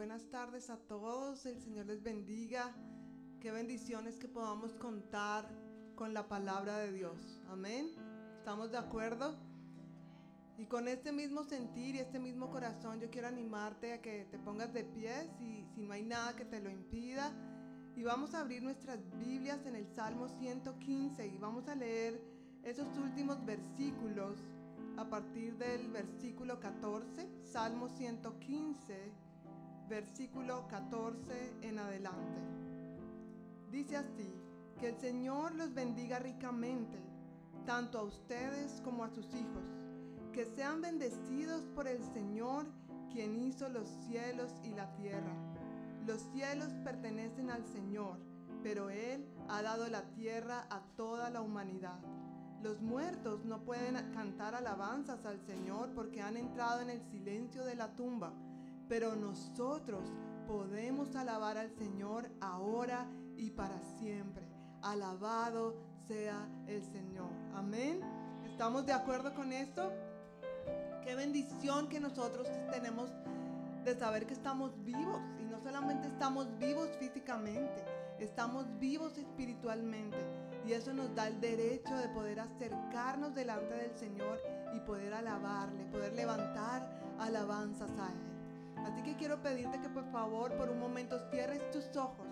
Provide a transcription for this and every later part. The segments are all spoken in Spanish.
buenas tardes a todos. El Señor les bendiga. Qué bendiciones que podamos contar con la palabra de Dios. Amén. ¿Estamos de acuerdo? Y con este mismo sentir y este mismo corazón yo quiero animarte a que te pongas de pies y si no hay nada que te lo impida. Y vamos a abrir nuestras Biblias en el Salmo 115 y vamos a leer esos últimos versículos a partir del versículo 14, Salmo 115, versículo 14 en adelante. Dice así, que el Señor los bendiga ricamente, tanto a ustedes como a sus hijos, que sean bendecidos por el Señor, quien hizo los cielos y la tierra. Los cielos pertenecen al Señor, pero Él ha dado la tierra a toda la humanidad. Los muertos no pueden cantar alabanzas al Señor porque han entrado en el silencio de la tumba, pero nosotros podemos alabar al Señor ahora y para siempre. Alabado sea el Señor. Amén. ¿Estamos de acuerdo con esto? Qué bendición que nosotros tenemos de saber que estamos vivos y no solamente estamos vivos físicamente, estamos vivos espiritualmente y eso nos da el derecho de poder acercarnos delante del Señor y poder alabarle, poder levantar alabanzas a Él. Así que quiero pedirte que por favor por un momento cierres tus ojos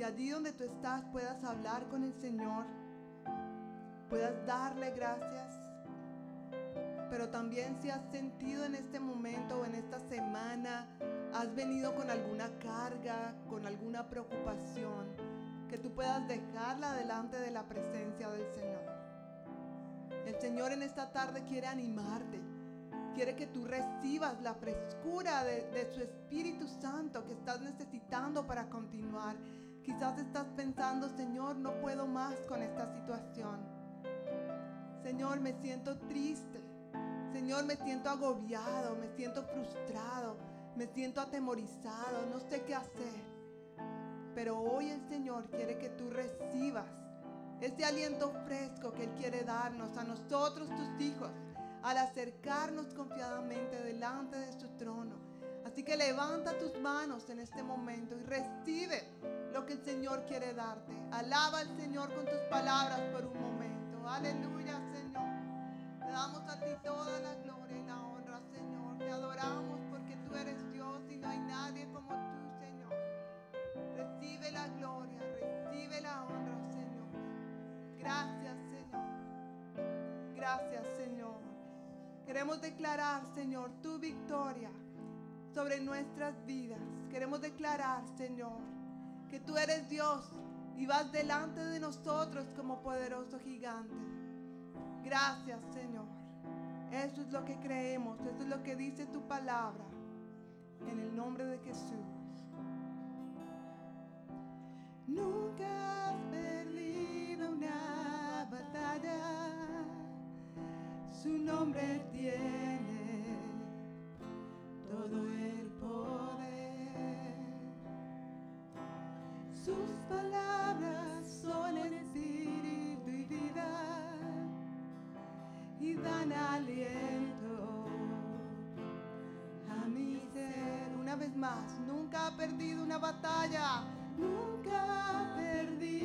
y allí donde tú estás puedas hablar con el Señor, puedas darle gracias. Pero también si has sentido en este momento o en esta semana, has venido con alguna carga, con alguna preocupación, que tú puedas dejarla delante de la presencia del Señor. El Señor en esta tarde quiere animarte, quiere que tú recibas la frescura de, de, su Espíritu Santo que estás necesitando para continuar. Quizás estás pensando, Señor, no puedo más con esta situación. Señor, me siento triste. Señor, me siento agobiado, me siento frustrado, me siento atemorizado, no sé qué hacer. Pero hoy el Señor quiere que tú recibas ese aliento fresco que Él quiere darnos a nosotros, tus hijos, al acercarnos confiadamente delante de su trono. Así que levanta tus manos en este momento y recibe lo que el Señor quiere darte. Alaba al Señor con tus palabras por un momento. Aleluya, Señor. Te damos a ti toda la gloria y la honra, Señor. Te adoramos porque tú eres Dios y no hay nadie como tú. Recibe la gloria, recibe la honra, Señor. Gracias, Señor. Gracias, Señor. Queremos declarar, Señor, tu victoria sobre nuestras vidas. Queremos declarar, Señor, que tú eres Dios y vas delante de nosotros como poderoso gigante. Gracias, Señor. Eso es lo que creemos, eso es lo que dice tu palabra. En el nombre de Jesús. Nunca has perdido una batalla, su nombre tiene todo el poder. Sus palabras son espíritu y vida y dan aliento a mi ser. Una vez más, nunca ha perdido una batalla nunca ha perdido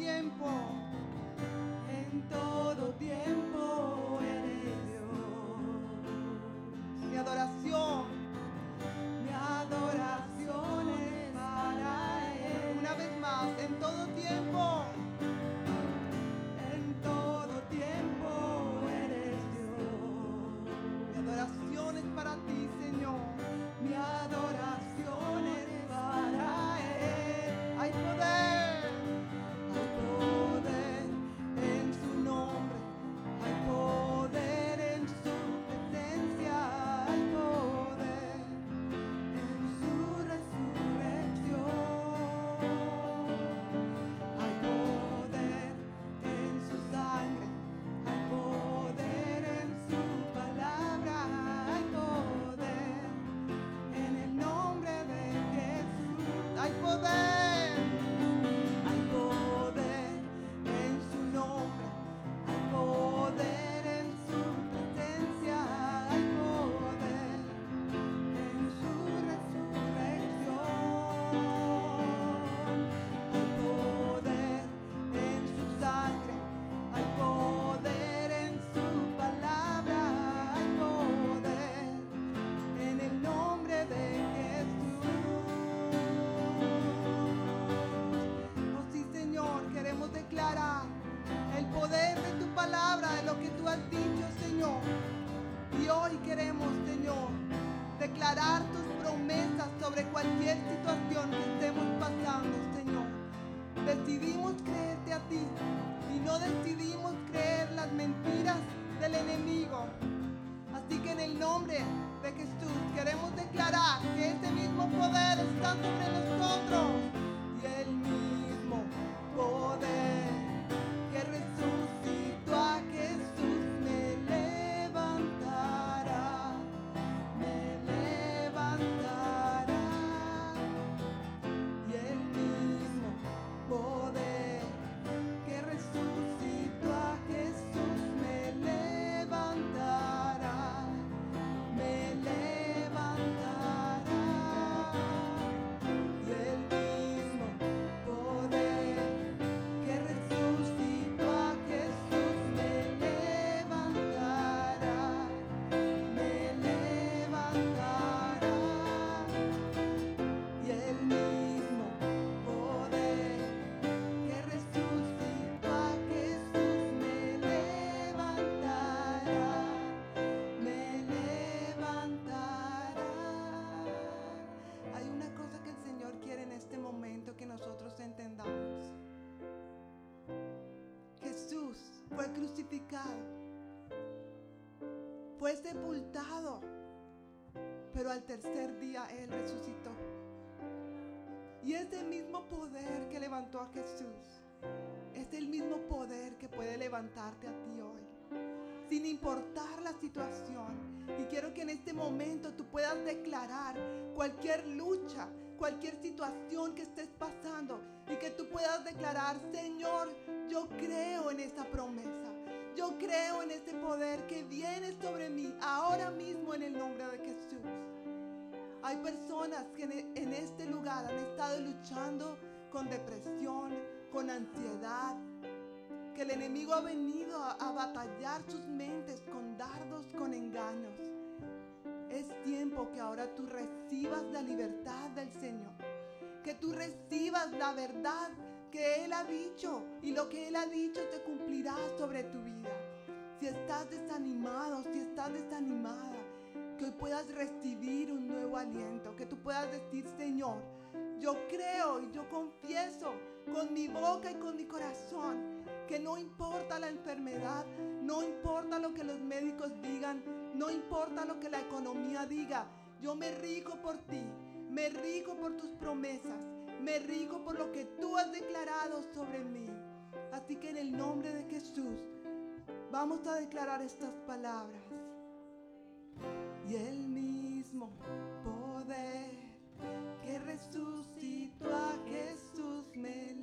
tiempo, fue crucificado, fue sepultado, pero al tercer día Él resucitó. Y ese mismo poder que levantó a Jesús es el mismo poder que puede levantarte a ti hoy. Sin importar la situación. Y quiero que en este momento tú puedas declarar cualquier lucha, cualquier situación que estés pasando. Y que tú puedas declarar, Señor, yo creo en esta promesa. Yo creo en este poder que viene sobre mí ahora mismo en el nombre de Jesús. Hay personas que en e- en este lugar han estado luchando con depresión, con ansiedad, que el enemigo ha venido a, a batallar sus mentes con dardos, con engaños. Es tiempo que ahora tú recibas la libertad del Señor, que tú recibas la verdad que Él ha dicho y lo que Él ha dicho te cumplirá sobre tu vida. Si estás desanimado, si estás desanimada, que hoy puedas recibir un nuevo aliento, que tú puedas decir, Señor, yo creo y yo confieso con mi boca y con mi corazón que no importa la enfermedad, no importa lo que los médicos digan, no importa lo que la economía diga, yo me rico por ti, me rico por tus promesas. Me rico por lo que tú has declarado sobre mí. Así que en el nombre de Jesús vamos a declarar estas palabras. Y el mismo poder que resucitó a Jesús me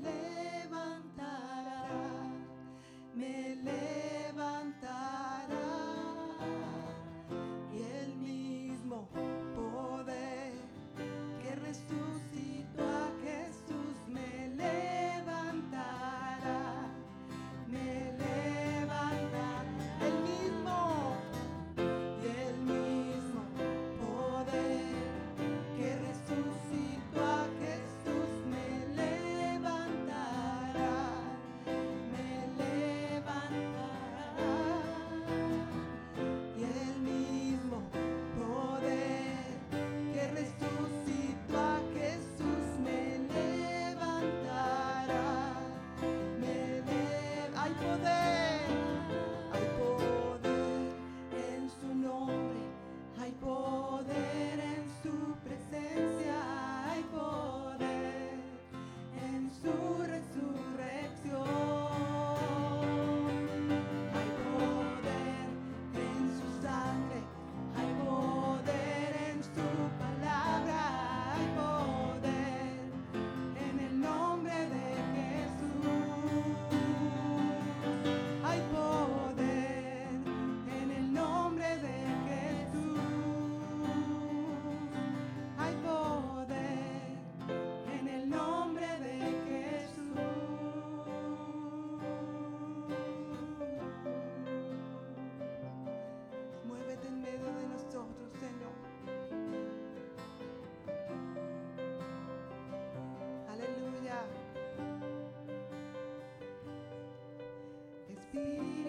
You.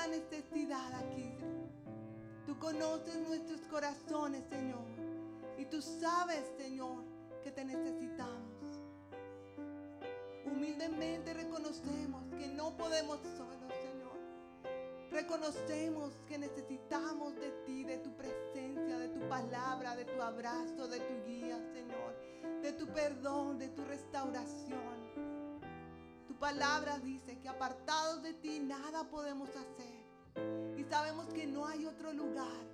Cada necesidad aquí. Tú conoces nuestros corazones, Señor. Y tú sabes, Señor, que te necesitamos. Humildemente reconocemos que no podemos solos, Señor. Reconocemos que necesitamos de ti, de tu presencia, de tu palabra, de tu abrazo, de tu guía, Señor. De tu perdón, de tu restauración. Tu palabra dice que apartados de ti nada podemos hacer. Y sabemos que no hay otro lugar,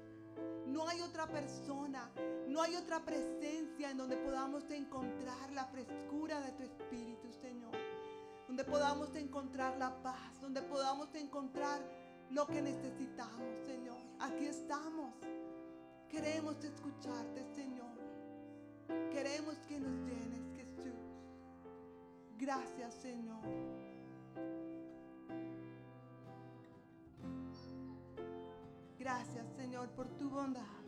no hay otra persona, no hay otra presencia en donde podamos encontrar la frescura de tu Espíritu, Señor. Donde podamos encontrar la paz, donde podamos encontrar lo que necesitamos, Señor. Aquí estamos. Queremos escucharte, Señor. Queremos que nos llenes. Gracias, Señor. Gracias, Señor, por tu bondad.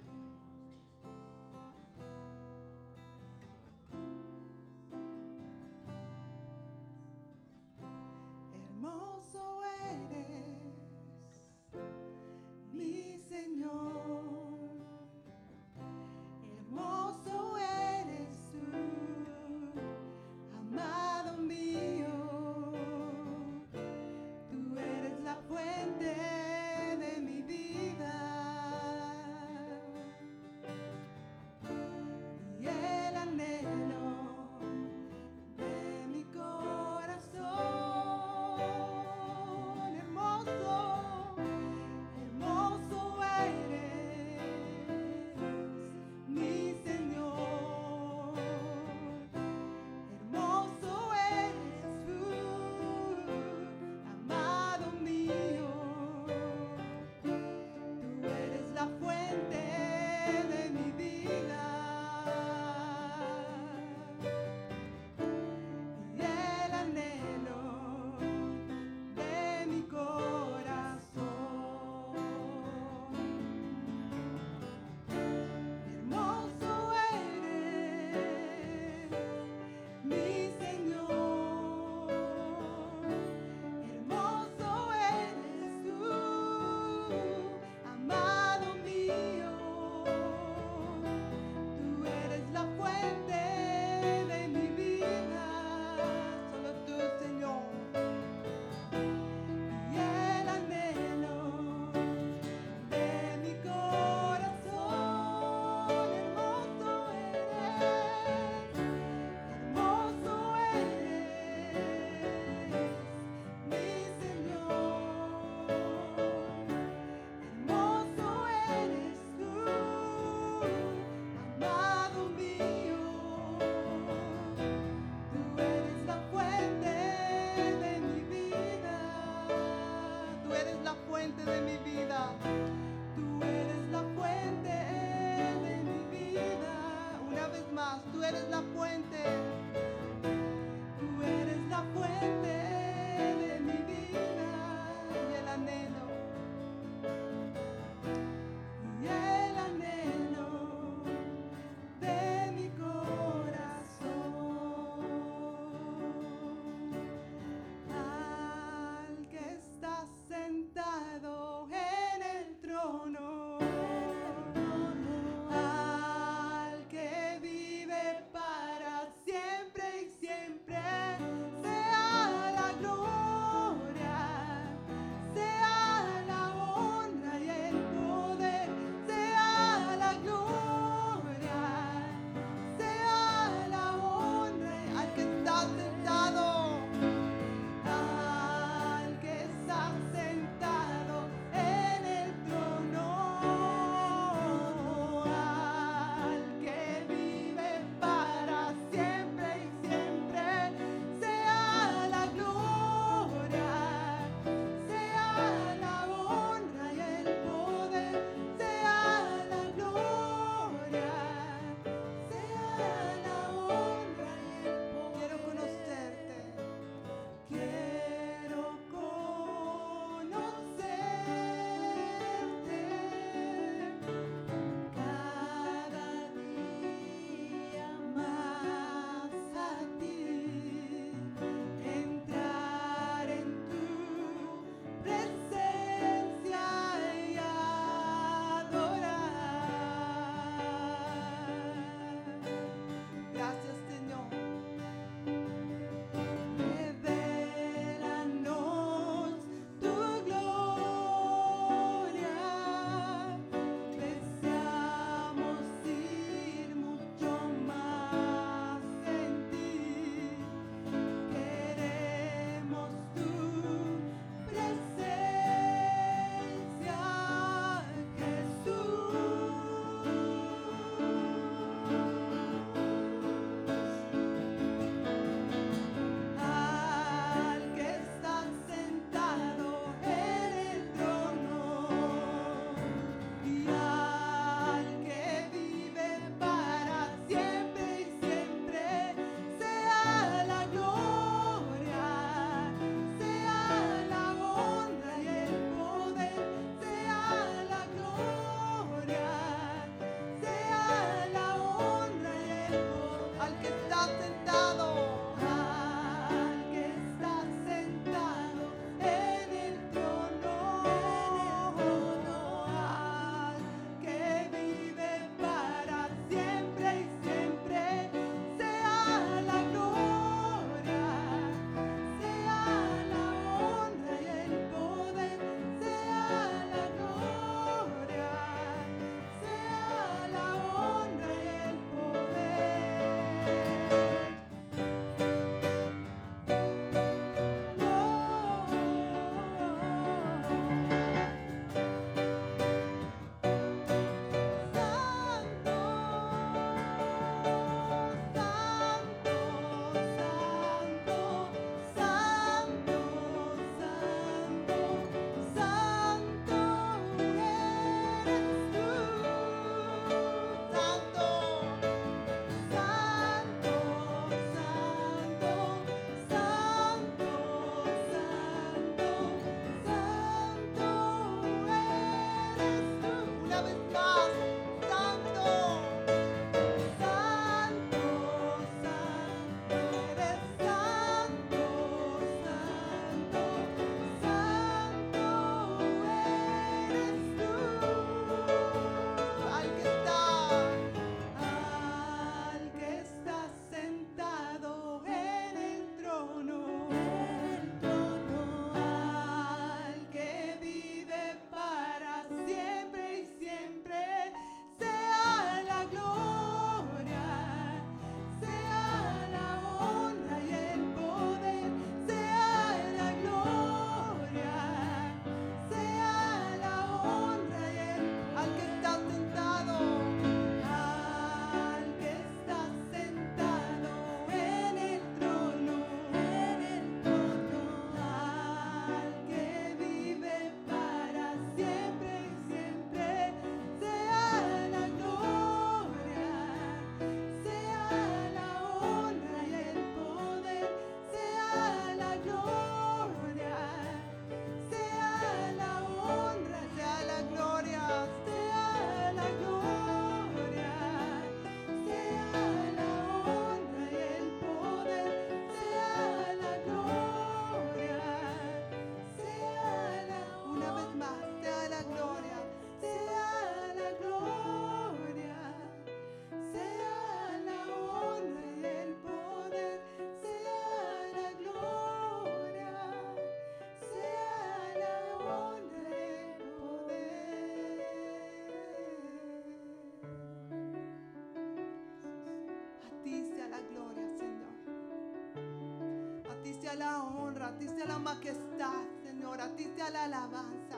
Sea la honra, a ti sea la majestad, Señor, a ti sea la alabanza.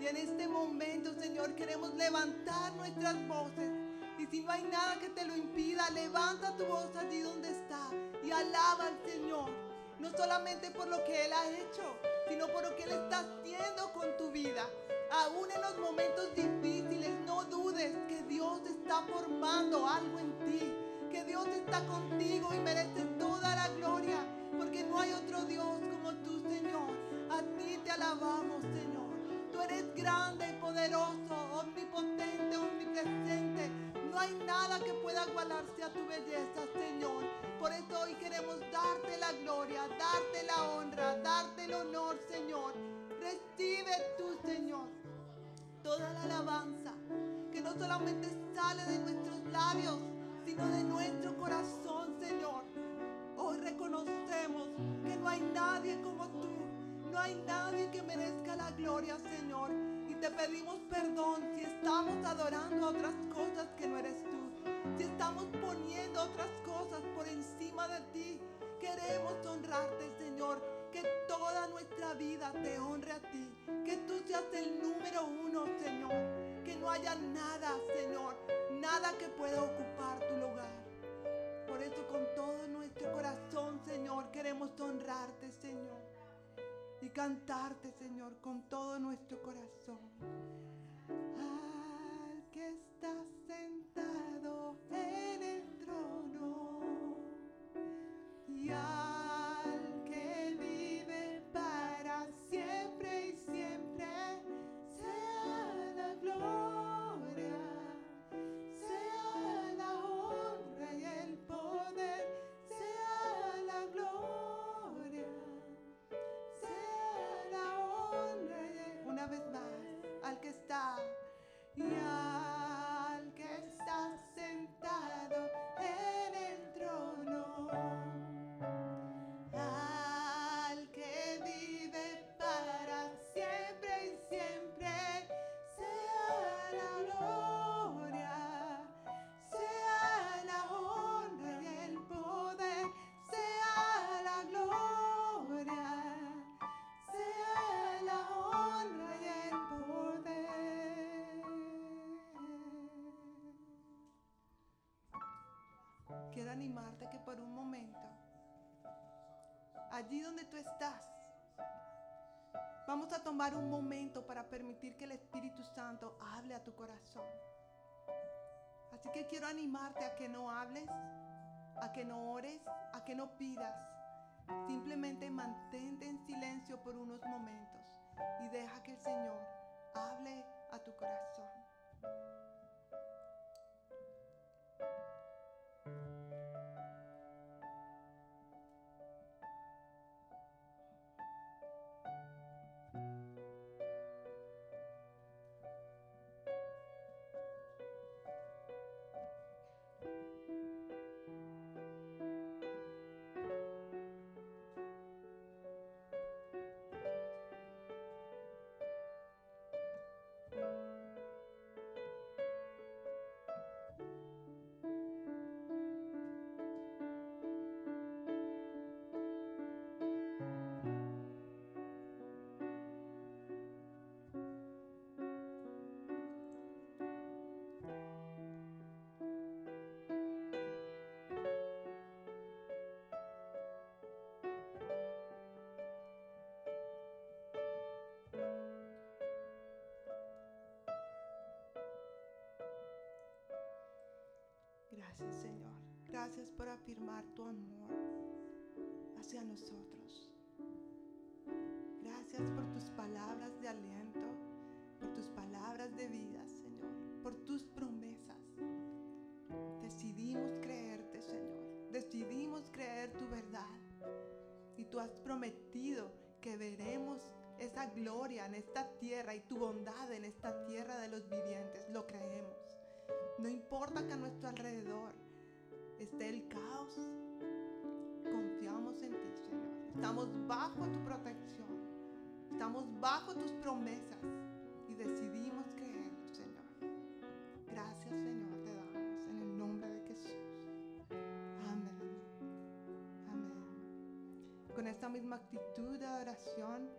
Y en este momento, Señor, queremos levantar nuestras voces. Y si no hay nada que te lo impida, levanta tu voz allí donde está y alaba al Señor. No solamente por lo que Él ha hecho, sino por lo que Él está haciendo con tu vida. Aún en los momentos difíciles, no dudes que Dios está formando algo en ti, que Dios está contigo y merece toda la gloria, porque no hay otro Dios como tú, Señor. A ti te alabamos, Señor. Tú eres grande y poderoso, omnipotente, omnipresente. No hay nada que pueda igualarse a tu belleza, Señor. Por eso hoy queremos darte la gloria, darte la honra, darte el honor, Señor. Recibe tú, Señor, toda la alabanza que no solamente sale de nuestros labios, sino de nuestro corazón, Señor. Reconocemos que no hay nadie como tú. No hay nadie que merezca la gloria, Señor. Y te pedimos perdón si estamos adorando a otras cosas que no eres tú. Si estamos poniendo otras cosas por encima de ti. Queremos honrarte, Señor. Que toda nuestra vida te honre a ti. Que tú seas el número uno, Señor. Que no haya nada, Señor. Nada que pueda ocupar tu lugar. Por eso con todo nuestro corazón, Señor, queremos honrarte, Señor y cantarte, Señor, con todo nuestro corazón. Al que está sentado en animarte que por un momento, allí donde tú estás, vamos a tomar un momento para permitir que el Espíritu Santo hable a tu corazón. Así que quiero animarte a que no hables, a que no ores, a que no pidas. Simplemente mantente en silencio por unos momentos y deja que el Señor hable a tu corazón. Gracias Señor. Gracias por afirmar tu amor hacia nosotros. Gracias por tus palabras de aliento, por tus palabras de vida, Señor, por tus promesas. Decidimos creerte, Señor. Decidimos creer tu verdad. Y tú has prometido que veremos esa gloria en esta tierra y tu bondad en esta tierra de los vivientes. Lo creemos. No importa que a nuestro alrededor esté el caos, confiamos en ti, Señor. Estamos bajo tu protección, estamos bajo tus promesas y decidimos creerlo, Señor. Gracias, Señor, te damos en el nombre de Jesús. Amén. Amén. con esta misma actitud de adoración,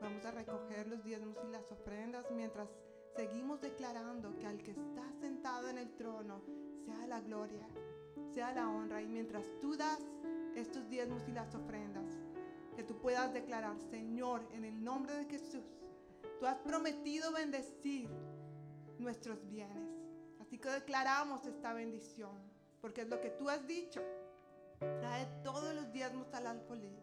vamos a recoger los diezmos y las ofrendas mientras seguimos declarando que al que está sentado en el trono sea la gloria, sea la honra. Y mientras tú das estos diezmos y las ofrendas, que tú puedas declarar, Señor, en el nombre de Jesús, tú has prometido bendecir nuestros bienes. Así que declaramos esta bendición, porque es lo que tú has dicho. Trae todos los diezmos al alfolí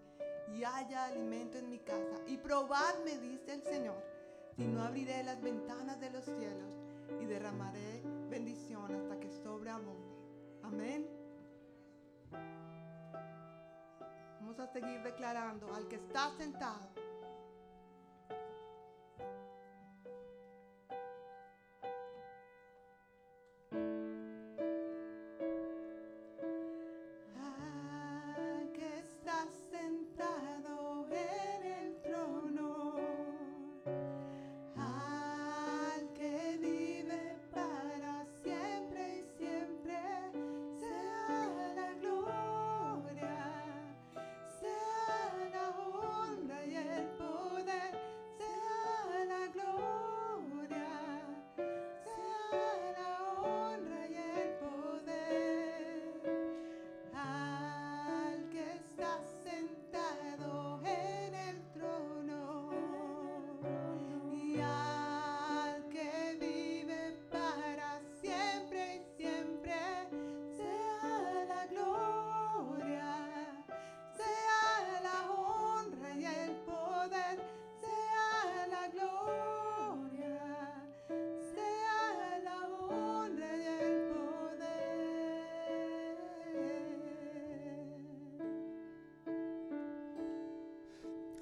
y haya alimento en mi casa. Y probadme, dice el Señor, si no abriré las ventanas de los cielos y derramaré bendición hasta que sobreabunde. Amén. Vamos a seguir declarando al que está sentado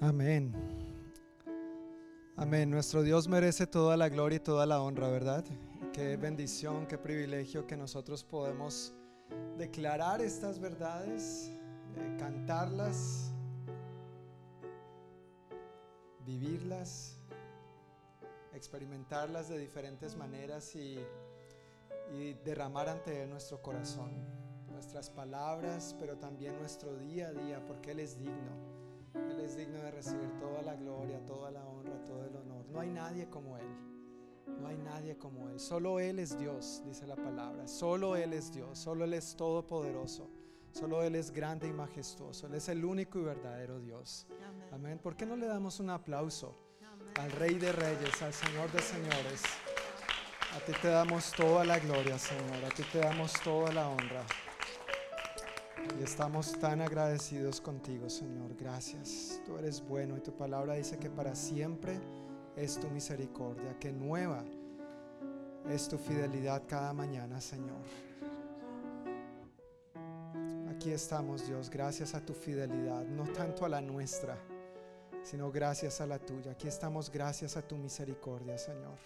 Amén. Amén. Nuestro Dios merece toda la gloria y toda la honra, ¿verdad? Qué bendición, qué privilegio que nosotros podemos declarar estas verdades, eh, cantarlas, vivirlas, experimentarlas de diferentes maneras y, y derramar ante Él nuestro corazón, nuestras palabras, pero también nuestro día a día, porque Él es digno. Es digno de recibir toda la gloria, toda la honra, todo el honor. No hay nadie como Él. No hay nadie como Él. Solo Él es Dios, dice la palabra. Solo Él es Dios. Solo Él es todopoderoso. Solo Él es grande y majestuoso. Él es el único y verdadero Dios. Amén. ¿Por qué no le damos un aplauso al Rey de Reyes, al Señor de Señores? A ti te damos toda la gloria, Señor. A ti te damos toda la honra. Y estamos tan agradecidos contigo, Señor. Gracias. Tú eres bueno y tu palabra dice que para siempre es tu misericordia, que nueva es tu fidelidad cada mañana, Señor. Aquí estamos, Dios, gracias a tu fidelidad, no tanto a la nuestra, sino gracias a la tuya. Aquí estamos gracias a tu misericordia, Señor.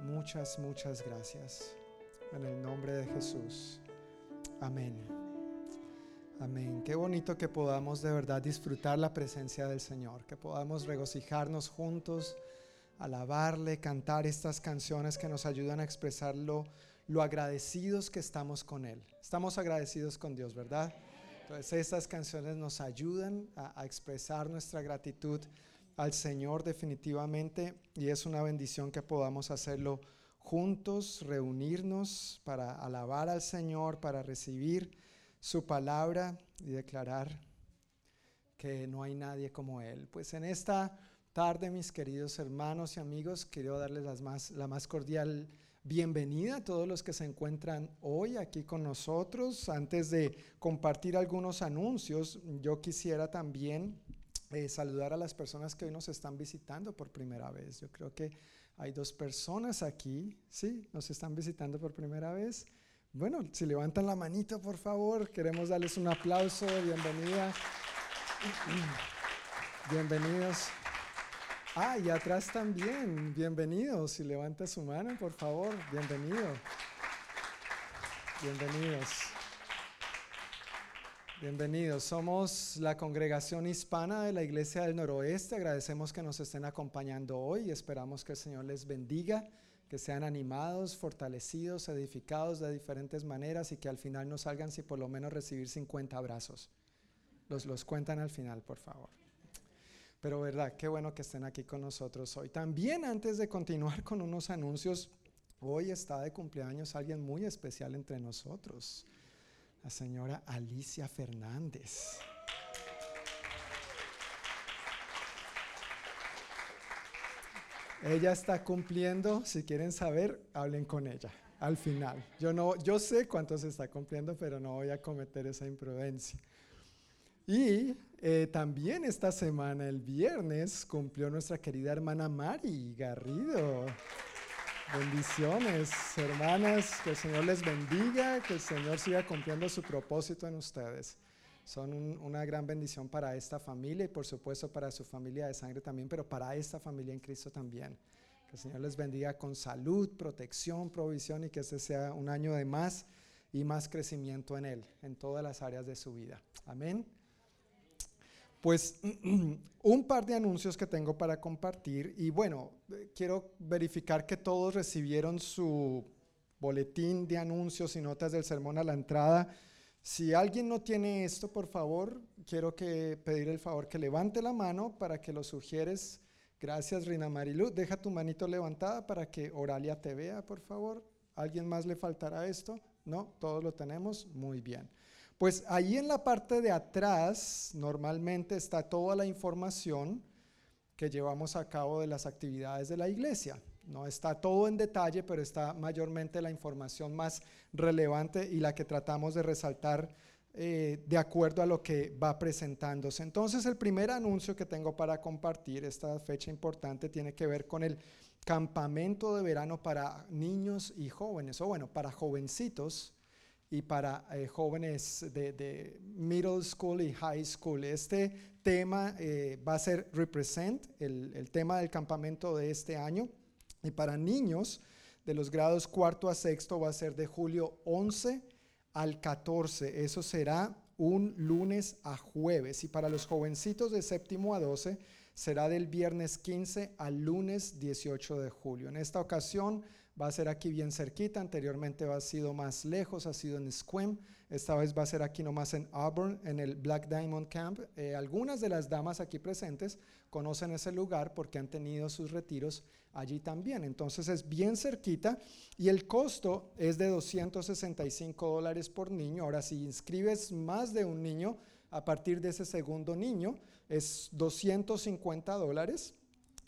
Muchas, muchas gracias. En el nombre de Jesús. Amén. Amén. Qué bonito que podamos de verdad disfrutar la presencia del Señor, que podamos regocijarnos juntos, alabarle, cantar estas canciones que nos ayudan a expresar lo, agradecidos que estamos con Él. Estamos agradecidos con Dios, ¿verdad? Entonces estas canciones nos ayudan a, a expresar nuestra gratitud al Señor definitivamente y es una bendición que podamos hacerlo juntos, reunirnos para alabar al Señor, para recibir su palabra y declarar que no hay nadie como Él. Pues en esta tarde, mis queridos hermanos y amigos, quiero darles la más cordial bienvenida a todos los que se encuentran hoy aquí con nosotros. Antes de compartir algunos anuncios, yo quisiera también eh, saludar a las personas que hoy nos están visitando por primera vez. Yo creo que hay dos personas aquí, ¿sí? Nos están visitando por primera vez. Bueno, si levantan la manito, por favor, queremos darles un aplauso, bienvenida. Bienvenidos. Ah, y atrás también, bienvenidos. Si levanta su mano, por favor, bienvenido. Bienvenidos. Bienvenidos. Somos la congregación hispana de la Iglesia del Noroeste. Agradecemos que nos estén acompañando hoy y esperamos que el Señor les bendiga que sean animados, fortalecidos, edificados de diferentes maneras y que al final no salgan sin por lo menos recibir 50 abrazos. Los, los cuentan al final, por favor. Pero verdad, qué bueno que estén aquí con nosotros hoy. También antes de continuar con unos anuncios, hoy está de cumpleaños alguien muy especial entre nosotros, la señora Alicia Fernández. Ella está cumpliendo, si quieren saber, hablen con ella al final. Yo no yo sé cuánto se está cumpliendo, pero no voy a cometer esa imprudencia. Y eh, también esta semana, el viernes, cumplió nuestra querida hermana Mari Garrido. Bendiciones, hermanas, que el Señor les bendiga, que el Señor siga cumpliendo su propósito en ustedes. Son una gran bendición para esta familia y por supuesto para su familia de sangre también, pero para esta familia en Cristo también. Que el Señor les bendiga con salud, protección, provisión y que este sea un año de más y más crecimiento en Él, en todas las áreas de su vida. Amén. Pues un par de anuncios que tengo para compartir y bueno, quiero verificar que todos recibieron su boletín de anuncios y notas del sermón a la entrada. Si alguien no tiene esto, por favor, quiero que pedir el favor que levante la mano para que lo sugieres. Gracias, Rina Marilu. Deja tu manito levantada para que Oralia te vea, por favor. ¿Alguien más le faltará esto? No, todos lo tenemos. Muy bien. Pues ahí en la parte de atrás normalmente está toda la información que llevamos a cabo de las actividades de la iglesia. No está todo en detalle, pero está mayormente la información más relevante y la que tratamos de resaltar eh, de acuerdo a lo que va presentándose. Entonces el primer anuncio que tengo para compartir, esta fecha importante, tiene que ver con el campamento de verano para niños y jóvenes, o bueno, para jovencitos y para eh, jóvenes de, middle school y high school. Este tema eh, va a ser Represent, el, el, tema del campamento de este año. Y para niños de los grados cuarto a sexto va a ser de julio 11 al 14. Eso será un lunes a jueves. Y para los jovencitos de séptimo a 12 será del viernes 15 al lunes 18 de julio. En esta ocasión va a ser aquí bien cerquita, anteriormente ha sido más lejos, ha sido en Squim, esta vez va a ser aquí nomás en Auburn, en el Black Diamond Camp. Eh, algunas de las damas aquí presentes conocen ese lugar porque han tenido sus retiros allí también, entonces es bien cerquita y el costo es de 265 dólares por niño. Ahora, si inscribes más de un niño, a partir de ese segundo niño, es 250 dólares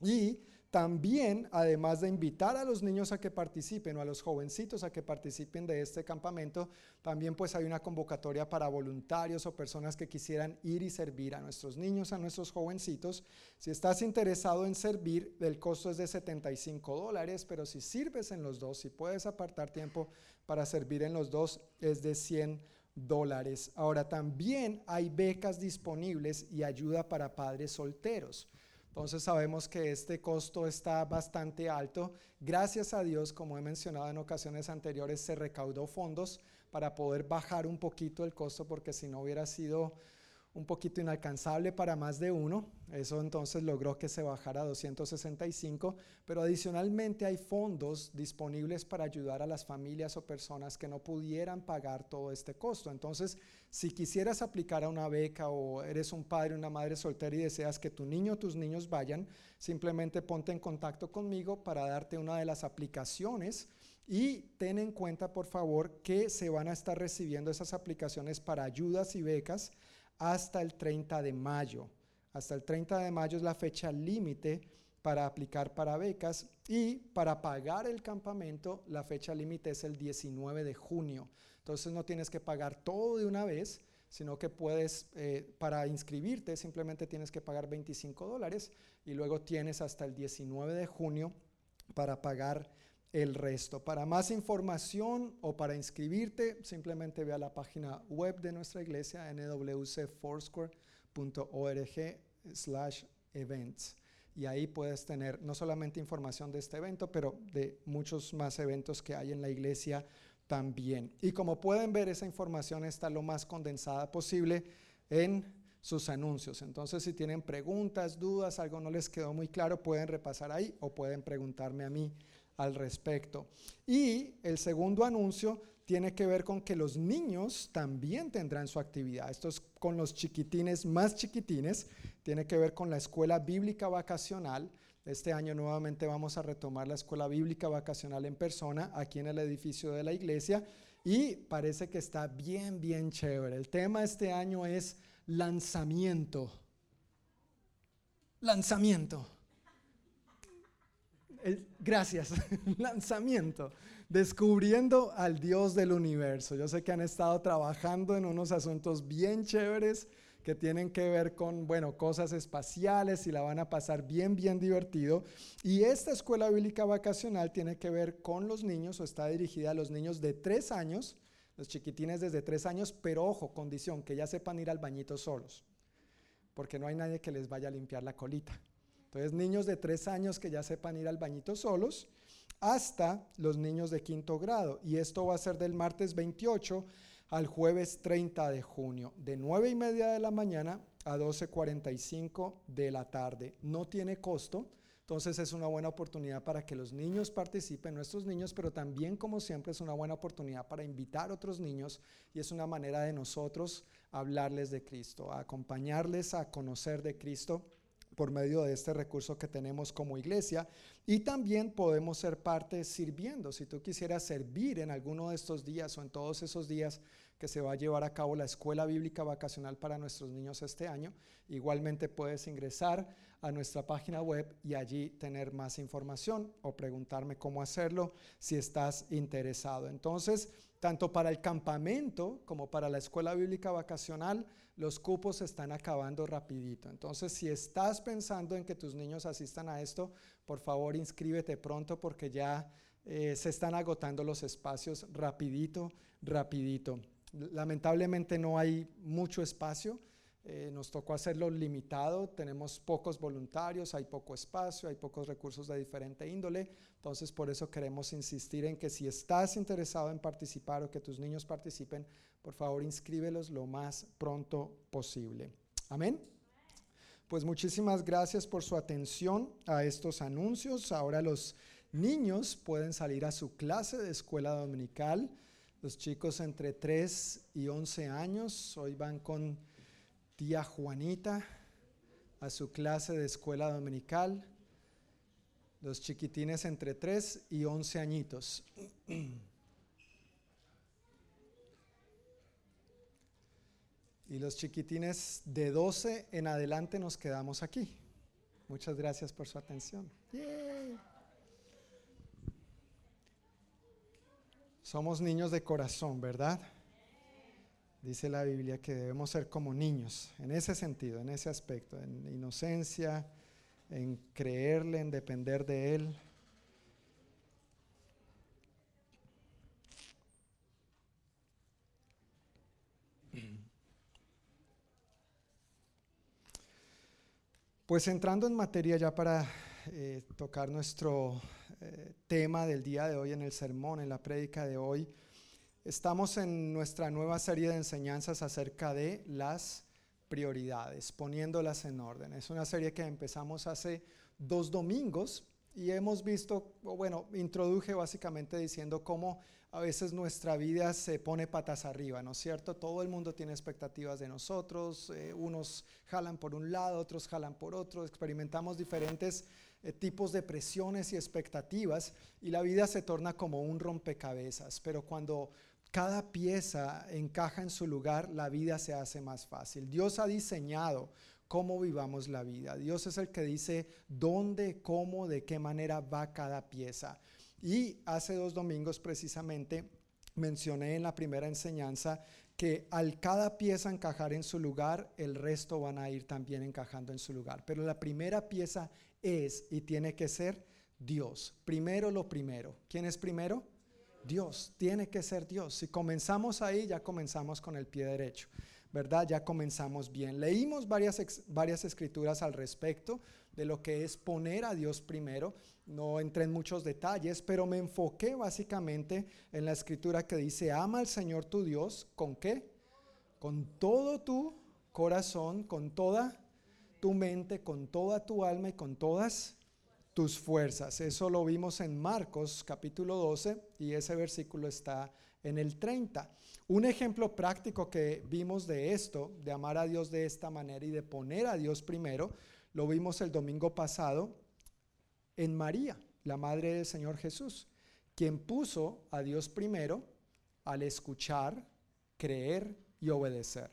y también, además de invitar a los niños a que participen o a los jovencitos a que participen de este campamento, también pues hay una convocatoria para voluntarios o personas que quisieran ir y servir a nuestros niños, a nuestros jovencitos. Si estás interesado en servir, el costo es de 75 dólares, pero si sirves en los dos, si puedes apartar tiempo para servir en los dos, es de 100 dólares. Ahora también hay becas disponibles y ayuda para padres solteros. Entonces sabemos que este costo está bastante alto. Gracias a Dios, como he mencionado en ocasiones anteriores, se recaudó fondos para poder bajar un poquito el costo porque si no hubiera sido un poquito inalcanzable para más de uno. Eso entonces logró que se bajara a 265, pero adicionalmente hay fondos disponibles para ayudar a las familias o personas que no pudieran pagar todo este costo. Entonces, si quisieras aplicar a una beca o eres un padre o una madre soltera y deseas que tu niño o tus niños vayan, simplemente ponte en contacto conmigo para darte una de las aplicaciones. Y ten en cuenta, por favor, que se van a estar recibiendo esas aplicaciones para ayudas y becas hasta el 30 de mayo. Hasta el 30 de mayo es la fecha límite para aplicar para becas y para pagar el campamento la fecha límite es el 19 de junio. Entonces no tienes que pagar todo de una vez, sino que puedes, eh, para inscribirte simplemente tienes que pagar 25 dólares y luego tienes hasta el 19 de junio para pagar el resto. Para más información o para inscribirte, simplemente ve a la página web de nuestra iglesia, nwcfoursquare.org slash events. Y ahí puedes tener no solamente información de este evento, pero de muchos más eventos que hay en la iglesia también. Y como pueden ver, esa información está lo más condensada posible en sus anuncios. Entonces, si tienen preguntas, dudas, algo no les quedó muy claro, pueden repasar ahí o pueden preguntarme a mí al respecto. Y el segundo anuncio tiene que ver con que los niños también tendrán su actividad. Esto es con los chiquitines más chiquitines, tiene que ver con la escuela bíblica vacacional. Este año nuevamente vamos a retomar la escuela bíblica vacacional en persona aquí en el edificio de la iglesia y parece que está bien, bien chévere. El tema este año es lanzamiento. Lanzamiento. Gracias, lanzamiento descubriendo al Dios del universo. Yo sé que han estado trabajando en unos asuntos bien chéveres que tienen que ver con, bueno, cosas espaciales y la van a pasar bien, bien divertido. Y esta escuela bíblica vacacional tiene que ver con los niños o está dirigida a los niños de tres años, los chiquitines desde tres años, pero ojo, condición, que ya sepan ir al bañito solos, porque no hay nadie que les vaya a limpiar la colita. Entonces, niños de tres años que ya sepan ir al bañito solos hasta los niños de quinto grado. Y esto va a ser del martes 28 al jueves 30 de junio, de 9 y media de la mañana a 12.45 de la tarde. No tiene costo, entonces es una buena oportunidad para que los niños participen, nuestros niños, pero también como siempre es una buena oportunidad para invitar a otros niños y es una manera de nosotros hablarles de Cristo, acompañarles a conocer de Cristo por medio de este recurso que tenemos como iglesia y también podemos ser parte sirviendo. Si tú quisieras servir en alguno de estos días o en todos esos días que se va a llevar a cabo la escuela bíblica vacacional para nuestros niños este año, igualmente puedes ingresar a nuestra página web y allí tener más información o preguntarme cómo hacerlo si estás interesado. Entonces, tanto para el campamento como para la escuela bíblica vacacional, los cupos se están acabando rapidito. Entonces, si estás pensando en que tus niños asistan a esto, por favor inscríbete pronto porque ya eh, se están agotando los espacios rapidito, rapidito. Lamentablemente no hay mucho espacio. Eh, nos tocó hacerlo limitado, tenemos pocos voluntarios, hay poco espacio, hay pocos recursos de diferente índole, entonces por eso queremos insistir en que si estás interesado en participar o que tus niños participen, por favor inscríbelos lo más pronto posible. Amén. Pues muchísimas gracias por su atención a estos anuncios. Ahora los niños pueden salir a su clase de escuela dominical. Los chicos entre 3 y 11 años hoy van con tía Juanita a su clase de escuela dominical. Los chiquitines entre 3 y 11 añitos. Y los chiquitines de 12 en adelante nos quedamos aquí. Muchas gracias por su atención. Somos niños de corazón, ¿verdad? Dice la Biblia que debemos ser como niños, en ese sentido, en ese aspecto, en inocencia, en creerle, en depender de Él. Pues entrando en materia ya para eh, tocar nuestro eh, tema del día de hoy en el sermón, en la prédica de hoy, estamos en nuestra nueva serie de enseñanzas acerca de las prioridades, poniéndolas en orden. Es una serie que empezamos hace dos domingos y hemos visto, bueno, introduje básicamente diciendo cómo a veces nuestra vida se pone patas arriba, ¿no es cierto? Todo el mundo tiene expectativas de nosotros, eh, unos jalan por un lado, otros jalan por otro, experimentamos diferentes eh, tipos de presiones y expectativas y la vida se torna como un rompecabezas, pero cuando cada pieza encaja en su lugar, la vida se hace más fácil. Dios ha diseñado cómo vivamos la vida. Dios es el que dice dónde, cómo, de qué manera va cada pieza. Y hace dos domingos precisamente mencioné en la primera enseñanza que al cada pieza encajar en su lugar, el resto van a ir también encajando en su lugar. Pero la primera pieza es y tiene que ser Dios. Primero lo primero. ¿Quién es primero? Dios. Tiene que ser Dios. Si comenzamos ahí, ya comenzamos con el pie derecho. ¿Verdad? Ya comenzamos bien. Leímos varias, varias escrituras al respecto de lo que es poner a Dios primero. No entré en muchos detalles, pero me enfoqué básicamente en la escritura que dice, ama al Señor tu Dios, ¿con qué? Con todo tu corazón, con toda tu mente, con toda tu alma y con todas tus fuerzas. Eso lo vimos en Marcos capítulo 12 y ese versículo está en el 30. Un ejemplo práctico que vimos de esto, de amar a Dios de esta manera y de poner a Dios primero, lo vimos el domingo pasado en María, la madre del Señor Jesús, quien puso a Dios primero al escuchar, creer y obedecer.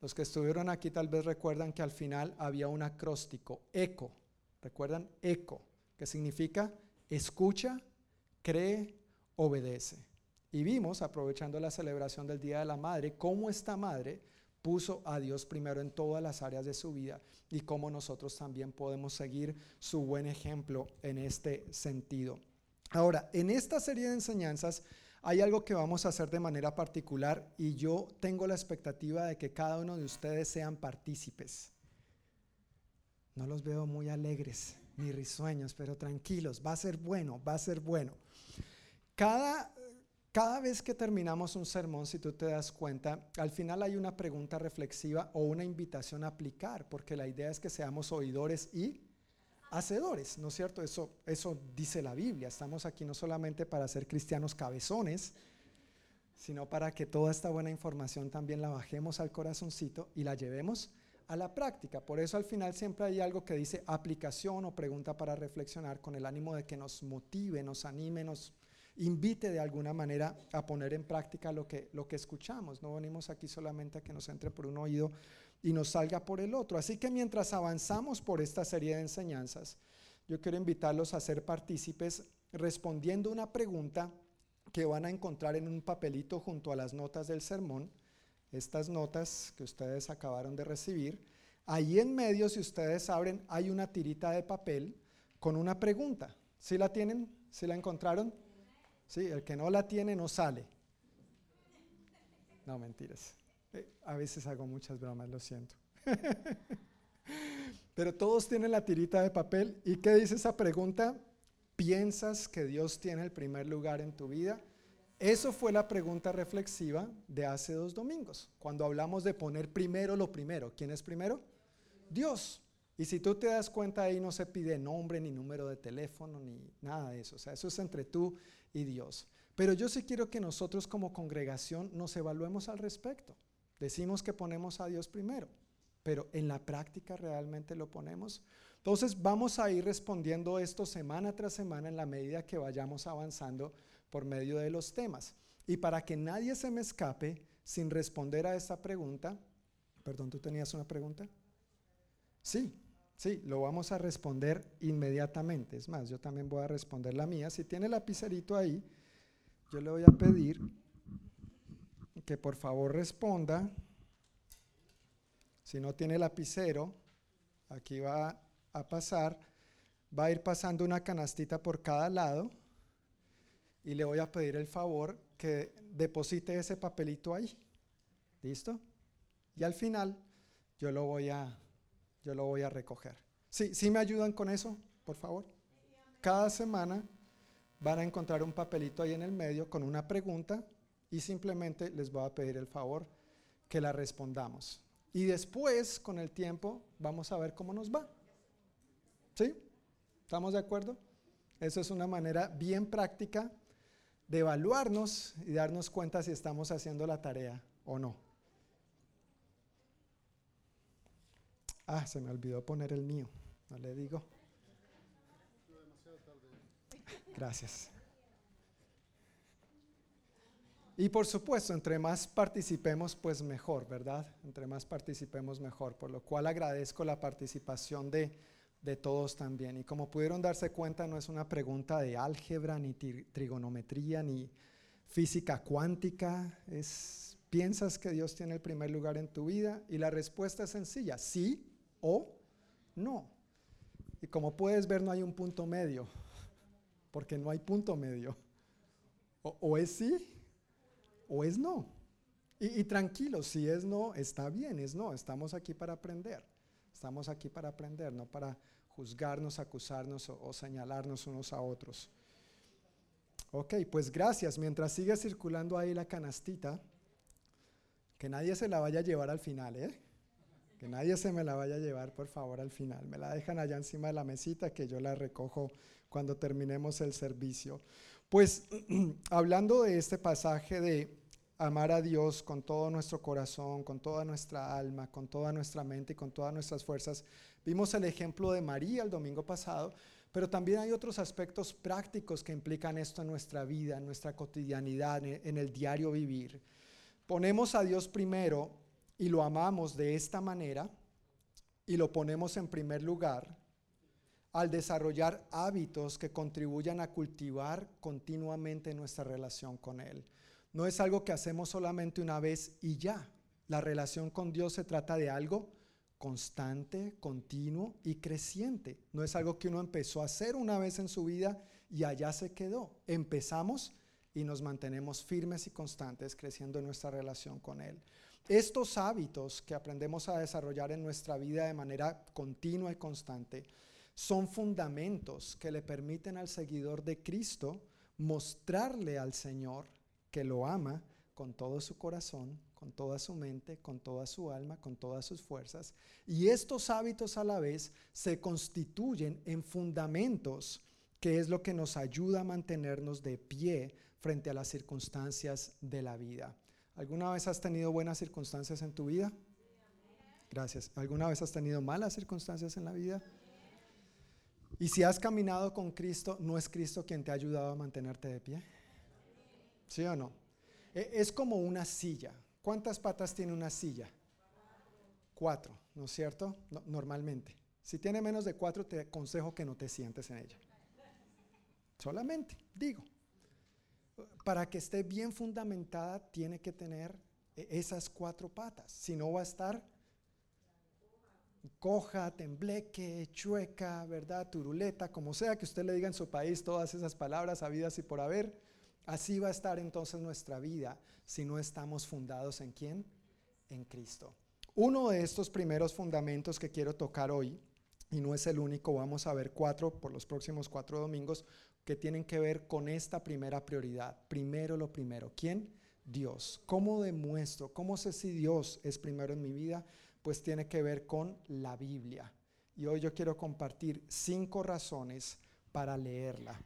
Los que estuvieron aquí tal vez recuerdan que al final había un acróstico, eco. ¿Recuerdan? Eco, que significa escucha, cree, obedece. Y vimos, aprovechando la celebración del Día de la Madre, cómo esta madre puso a Dios primero en todas las áreas de su vida y cómo nosotros también podemos seguir su buen ejemplo en este sentido. Ahora, en esta serie de enseñanzas hay algo que vamos a hacer de manera particular y yo tengo la expectativa de que cada uno de ustedes sean partícipes. No los veo muy alegres ni risueños, pero tranquilos, va a ser bueno, va a ser bueno. Cada cada vez que terminamos un sermón, si tú te das cuenta, al final hay una pregunta reflexiva o una invitación a aplicar, porque la idea es que seamos oidores y hacedores, ¿no es cierto? Eso, eso dice la Biblia. Estamos aquí no solamente para ser cristianos cabezones, sino para que toda esta buena información también la bajemos al corazoncito y la llevemos a la práctica. Por eso al final siempre hay algo que dice aplicación o pregunta para reflexionar con el ánimo de que nos motive, nos anime, nos invite de alguna manera a poner en práctica lo que, lo que escuchamos. No venimos aquí solamente a que nos entre por un oído y nos salga por el otro. Así que mientras avanzamos por esta serie de enseñanzas, yo quiero invitarlos a ser partícipes respondiendo una pregunta que van a encontrar en un papelito junto a las notas del sermón. Estas notas que ustedes acabaron de recibir. Ahí en medio, si ustedes abren, hay una tirita de papel con una pregunta. ¿Sí la tienen? ¿Sí la encontraron? Sí, el que no la tiene no sale. No, mentiras. Eh, a veces hago muchas bromas, lo siento. Pero todos tienen la tirita de papel. ¿Y qué dice esa pregunta? ¿Piensas que Dios tiene el primer lugar en tu vida? Eso fue la pregunta reflexiva de hace dos domingos, cuando hablamos de poner primero lo primero. ¿Quién es primero? Dios. Y si tú te das cuenta ahí no se pide nombre, ni número de teléfono, ni nada de eso. O sea, eso es entre tú y Dios. Pero yo sí quiero que nosotros como congregación nos evaluemos al respecto. Decimos que ponemos a Dios primero, pero en la práctica realmente lo ponemos. Entonces vamos a ir respondiendo esto semana tras semana en la medida que vayamos avanzando por medio de los temas. Y para que nadie se me escape sin responder a esta pregunta, perdón, ¿tú tenías una pregunta? Sí, Sí, lo vamos a responder inmediatamente. Es más, yo también voy a responder la mía. Si tiene lapicerito ahí, yo le voy a pedir que por favor responda. Si no tiene lapicero, aquí va a pasar, va a ir pasando una canastita por cada lado y le voy a pedir el favor que deposite ese papelito ahí. ¿Listo? Y al final yo lo voy a yo lo voy a recoger. ¿Sí, ¿Sí me ayudan con eso, por favor? Cada semana van a encontrar un papelito ahí en el medio con una pregunta y simplemente les voy a pedir el favor que la respondamos. Y después, con el tiempo, vamos a ver cómo nos va. ¿Sí? ¿Estamos de acuerdo? Eso es una manera bien práctica de evaluarnos y darnos cuenta si estamos haciendo la tarea o no. Ah, se me olvidó poner el mío. No le digo. Gracias. Y por supuesto, entre más participemos, pues mejor, ¿verdad? Entre más participemos, mejor. Por lo cual agradezco la participación de, de todos también. Y como pudieron darse cuenta, no es una pregunta de álgebra, ni trigonometría, ni física cuántica. Es, ¿piensas que Dios tiene el primer lugar en tu vida? Y la respuesta es sencilla, sí o no. Y como puedes ver, no hay un punto medio, porque no hay punto medio. O, es sí o es no. Y, tranquilo, si es no, está bien, es no. Estamos aquí para aprender. Estamos aquí para aprender, no para juzgarnos, acusarnos o, señalarnos unos a otros. Ok, pues gracias. Mientras sigue circulando ahí la canastita, que nadie se la vaya a llevar al final, ¿eh? Que nadie se me la vaya a llevar, por favor, al final. Me la dejan allá encima de la mesita que yo la recojo cuando terminemos el servicio. Pues hablando de este pasaje de amar a Dios con todo nuestro corazón, con toda nuestra alma, con toda nuestra mente y con todas nuestras fuerzas, vimos el ejemplo de María el domingo pasado, pero también hay otros aspectos prácticos que implican esto en nuestra vida, en nuestra cotidianidad, en el diario vivir. Ponemos a Dios primero y lo amamos de esta manera y lo ponemos en primer lugar al desarrollar hábitos que contribuyan a cultivar continuamente nuestra relación con Él. No es algo que hacemos solamente una vez y ya. La relación con Dios se trata de algo constante, continuo y creciente. No es algo que uno empezó a hacer una vez en su vida y allá se quedó. Empezamos y nos mantenemos firmes y constantes creciendo en nuestra relación con Él. Estos hábitos que aprendemos a desarrollar en nuestra vida de manera continua y constante son fundamentos que le permiten al seguidor de Cristo mostrarle al Señor que lo ama con todo su corazón, con toda su mente, con toda su alma, con todas sus fuerzas. Y estos hábitos a la vez se constituyen en fundamentos, que es lo que nos ayuda a mantenernos de pie frente a las circunstancias de la vida. ¿Alguna vez has tenido buenas circunstancias en tu vida? Gracias. ¿Alguna vez has tenido malas circunstancias en la vida? Y si has caminado con Cristo, ¿no es Cristo quien te ha ayudado a mantenerte de pie? ¿Sí o no? E, es como una silla. ¿Cuántas patas tiene una silla? Cuatro, ¿no es cierto? normalmente. Si tiene menos de cuatro, te aconsejo que no te sientes en ella. Solamente, digo. Para que esté bien fundamentada, tiene que tener e, esas cuatro patas. Si no, va a estar coja, tembleque, chueca, ¿verdad? Turuleta, como sea que usted le diga en su país todas esas palabras habidas y por haber. Así va a estar entonces nuestra vida si no estamos fundados en quién? En Cristo. Uno de estos primeros fundamentos que quiero tocar hoy, y no es el único, vamos a ver cuatro por los próximos cuatro domingos, que tienen que ver con esta primera prioridad. Primero lo primero. ¿Quién? Dios. ¿Cómo demuestro? ¿Cómo sé si Dios es primero en mi vida? pues tiene que ver con la Biblia. Y hoy yo quiero compartir cinco razones para leerla.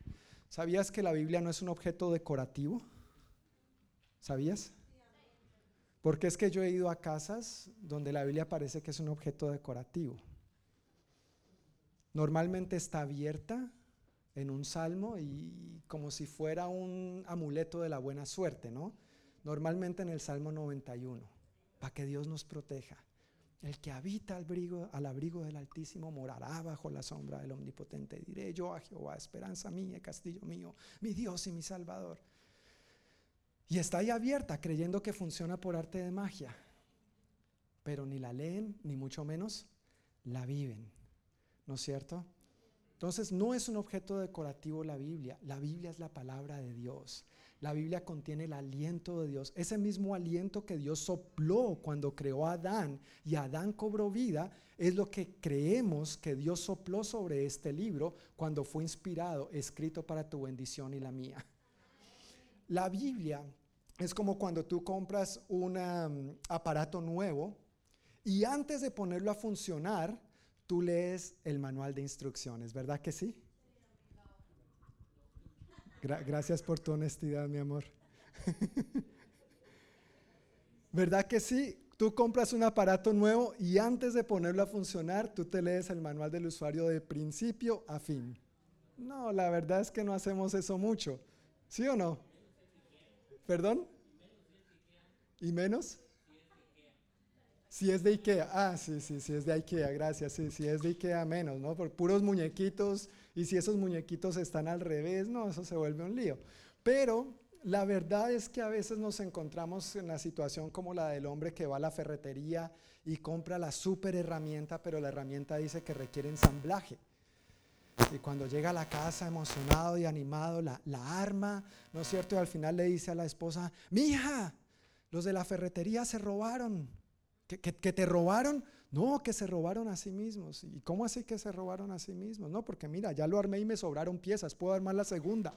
¿Sabías que la Biblia no es un objeto decorativo? ¿Sabías? Porque es que yo he ido a casas donde la Biblia parece que es un objeto decorativo. Normalmente está abierta en un salmo y como si fuera un amuleto de la buena suerte, ¿no? Normalmente en el Salmo 91, para que Dios nos proteja. El que habita al abrigo, al abrigo del Altísimo morará bajo la sombra del Omnipotente. Diré yo a Jehová, esperanza mía, castillo mío, mi Dios y mi Salvador. Y está ahí abierta, creyendo que funciona por arte de magia. Pero ni la leen, ni mucho menos la viven. ¿No es cierto? Entonces no es un objeto decorativo la Biblia. La Biblia es la palabra de Dios. La Biblia contiene el aliento de Dios, ese mismo aliento que Dios sopló cuando creó a Adán y Adán cobró vida, es lo que creemos que Dios sopló sobre este libro cuando fue inspirado, escrito para tu bendición y la mía. La Biblia es como cuando tú compras un um, aparato nuevo y antes de ponerlo a funcionar, tú lees el manual de instrucciones, ¿verdad que sí? Gracias por tu honestidad, mi amor. ¿Verdad que sí? Tú compras un aparato nuevo y antes de ponerlo a funcionar, tú te lees el manual del usuario de principio a fin. No, la verdad es que no hacemos eso mucho. ¿Sí o no? ¿Perdón? ¿Y menos? Si es de Ikea. Ah, sí, sí, sí es de Ikea, gracias. Sí, sí es de Ikea menos, ¿no? Por puros muñequitos y si esos muñequitos están al revés, no, eso se vuelve un lío. Pero la verdad es que a veces nos encontramos en la situación como la del hombre que va a la ferretería y compra la super herramienta, pero la herramienta dice que requiere ensamblaje. Y cuando llega a la casa emocionado y animado, la, arma, ¿no es cierto? Y al final le dice a la esposa, mi hija, los de la ferretería se robaron. ¿Que, que te robaron? No, que se robaron a sí mismos. ¿Y cómo así que se robaron a sí mismos? No, porque mira, ya lo armé y me sobraron piezas. Puedo armar la segunda.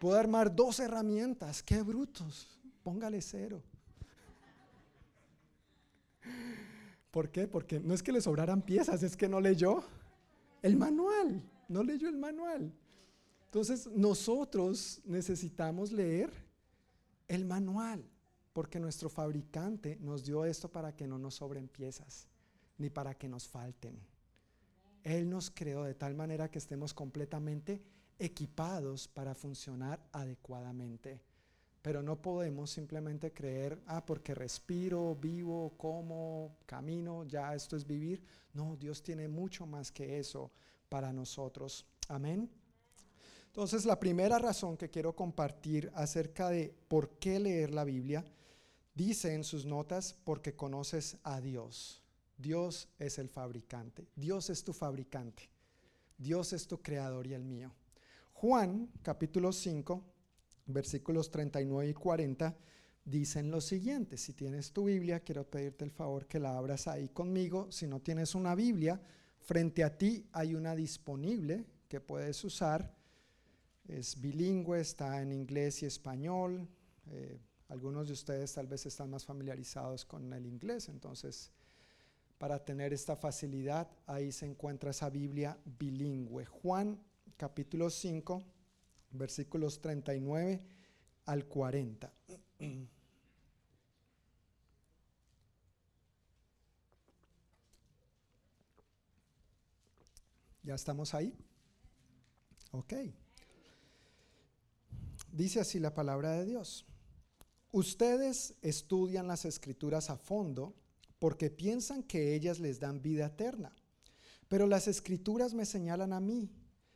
Puedo armar dos herramientas. ¡Qué brutos! Póngale cero. ¿Por qué? Porque no es que le sobraran piezas, es que no leyó el manual. No leyó el manual. Entonces nosotros necesitamos leer el manual, porque nuestro fabricante nos dio esto para que no nos sobren piezas, ni para que nos falten. Él nos creó de tal manera que estemos completamente equipados para funcionar adecuadamente. Pero no podemos simplemente creer, ah, porque respiro, vivo, como, camino, ya esto es vivir. No, Dios tiene mucho más que eso para nosotros. Amén. Entonces, la primera razón que quiero compartir acerca de por qué leer la Biblia, dice en sus notas, porque conoces a Dios. Dios es el fabricante. Dios es tu fabricante. Dios es tu creador y el mío. Juan, capítulo 5, versículos 39 y 40, dicen lo siguiente. Si tienes tu Biblia, quiero pedirte el favor que la abras ahí conmigo. Si no tienes una Biblia, frente a ti hay una disponible que puedes usar. Es bilingüe, está en inglés y español. Eh, algunos de ustedes tal vez están más familiarizados con el inglés, entonces para tener esta facilidad, ahí se encuentra esa Biblia bilingüe. Juan capítulo 5 versículos 39 al 40. ¿Ya estamos ahí? Ok. Dice así la palabra de Dios. Ustedes estudian las escrituras a fondo porque piensan que ellas les dan vida eterna. Pero las escrituras me señalan a mí.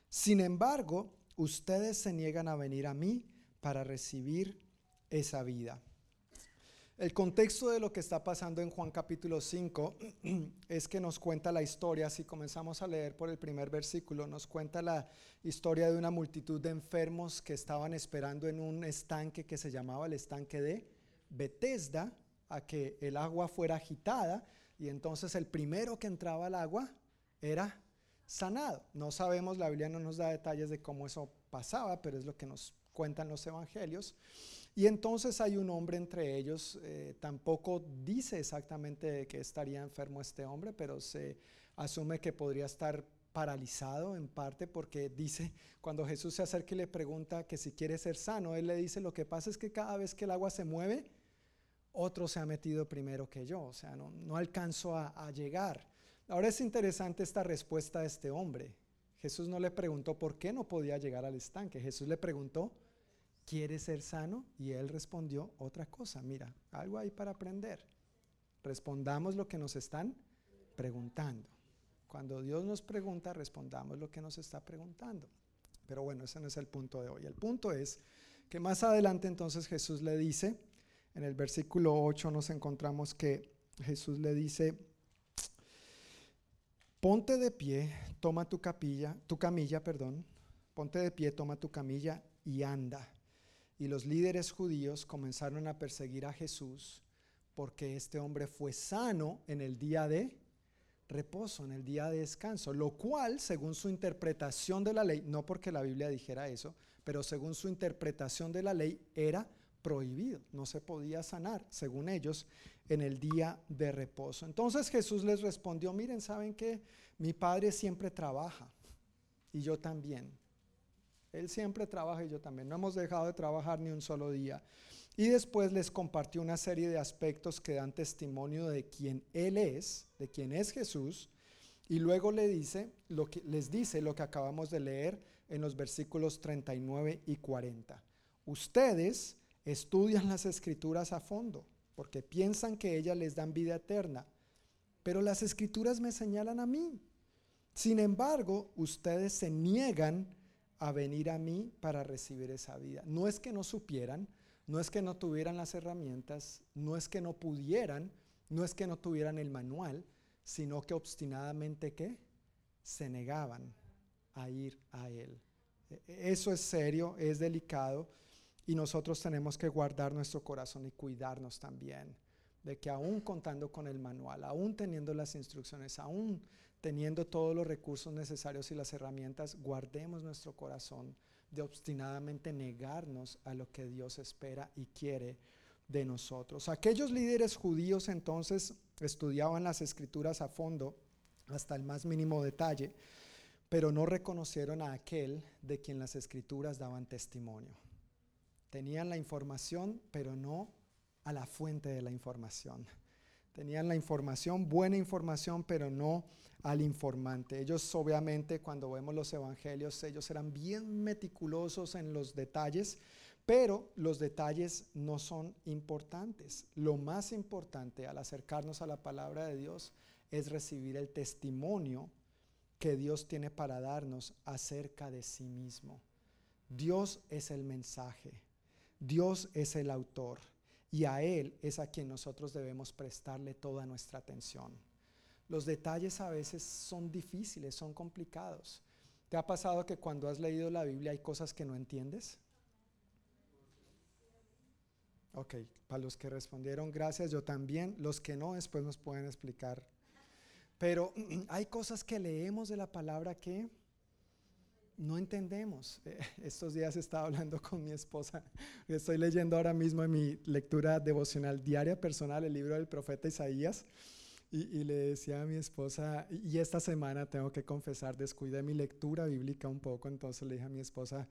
Sin embargo, ustedes se niegan a venir a mí para recibir esa vida. El contexto de lo que está pasando en Juan capítulo 5 es que nos cuenta la historia, si comenzamos a leer por el primer versículo, nos cuenta la historia de una multitud de enfermos que estaban esperando en un estanque que se llamaba el estanque de Bethesda, a que el agua fuera agitada y entonces el primero que entraba al agua era sanado. No sabemos, la Biblia no nos da detalles de cómo eso pasaba, pero es lo que nos cuentan los evangelios. Y entonces hay un hombre entre ellos, eh, tampoco dice exactamente que estaría enfermo este hombre, pero se asume que podría estar paralizado en parte porque dice, cuando Jesús se acerca y le pregunta que si quiere ser sano, él le dice, lo que pasa es que cada vez que el agua se mueve, otro se ha metido primero que yo, o sea, no, alcanzo a llegar. Ahora es interesante esta respuesta de este hombre. Jesús no le preguntó por qué no podía llegar al estanque. Jesús le preguntó, ¿quiere ser sano? Y él respondió otra cosa. Mira, algo ahí para aprender. Respondamos lo que nos están preguntando. Cuando Dios nos pregunta, respondamos lo que nos está preguntando. Pero bueno, ese no es el punto de hoy. El punto es que más adelante entonces Jesús le dice, en el versículo 8 nos encontramos que Jesús le dice, Ponte de pie, toma tu capilla, tu camilla, perdón. Ponte de pie, toma tu camilla y anda. Y los líderes judíos comenzaron a perseguir a Jesús porque este hombre fue sano en el día de reposo, en el día de descanso, lo cual, según su interpretación de la ley, no porque la Biblia dijera eso, pero según su interpretación de la ley, era prohibido, no se podía sanar, según ellos, en el día de reposo. Entonces Jesús les respondió, miren, ¿saben que Mi Padre siempre trabaja y yo también. Él siempre trabaja y yo también. No hemos dejado de trabajar ni un solo día. Y después les compartió una serie de aspectos que dan testimonio de quién Él es, de quién es Jesús. Y luego le dice, lo que, les dice lo que acabamos de leer en los versículos 39 y 40. Ustedes estudian las escrituras a fondo porque piensan que ellas les dan vida eterna. Pero las escrituras me señalan a mí. Sin embargo, ustedes se niegan a venir a mí para recibir esa vida. No es que no supieran, no es que no tuvieran las herramientas, no es que no pudieran, no es que no tuvieran el manual, sino que obstinadamente ¿qué? se negaban a ir a él. E, eso es serio, es delicado y nosotros tenemos que guardar nuestro corazón y cuidarnos también de que aún contando con el manual, aún teniendo las instrucciones, aún teniendo todos los recursos necesarios y las herramientas, guardemos nuestro corazón de obstinadamente negarnos a lo que Dios espera y quiere de nosotros. Aquellos líderes judíos entonces estudiaban las escrituras a fondo hasta el más mínimo detalle pero no reconocieron a aquel de quien las escrituras daban testimonio. Tenían la información, pero no a la fuente de la información. Tenían la información, buena información, pero no al informante. Ellos obviamente cuando vemos los evangelios, ellos eran bien meticulosos en los detalles, pero los detalles no son importantes. Lo más importante al acercarnos a la palabra de Dios es recibir el testimonio que Dios tiene para darnos acerca de sí mismo. Dios es el mensaje, Dios es el autor y a Él es a quien nosotros debemos prestarle toda nuestra atención. Los detalles a veces son difíciles, son complicados. ¿Te ha pasado que cuando has leído la Biblia hay cosas que no entiendes? Ok, para los que respondieron, gracias, yo también. Los que no, después nos pueden explicar. Pero hay cosas que leemos de la palabra que no entendemos. Estos días estaba hablando con mi esposa. Estoy leyendo ahora mismo en mi lectura devocional diaria personal el libro del profeta Isaías. Y, le decía a mi esposa, y esta semana tengo que confesar, descuidé mi lectura bíblica un poco, entonces le dije a mi esposa,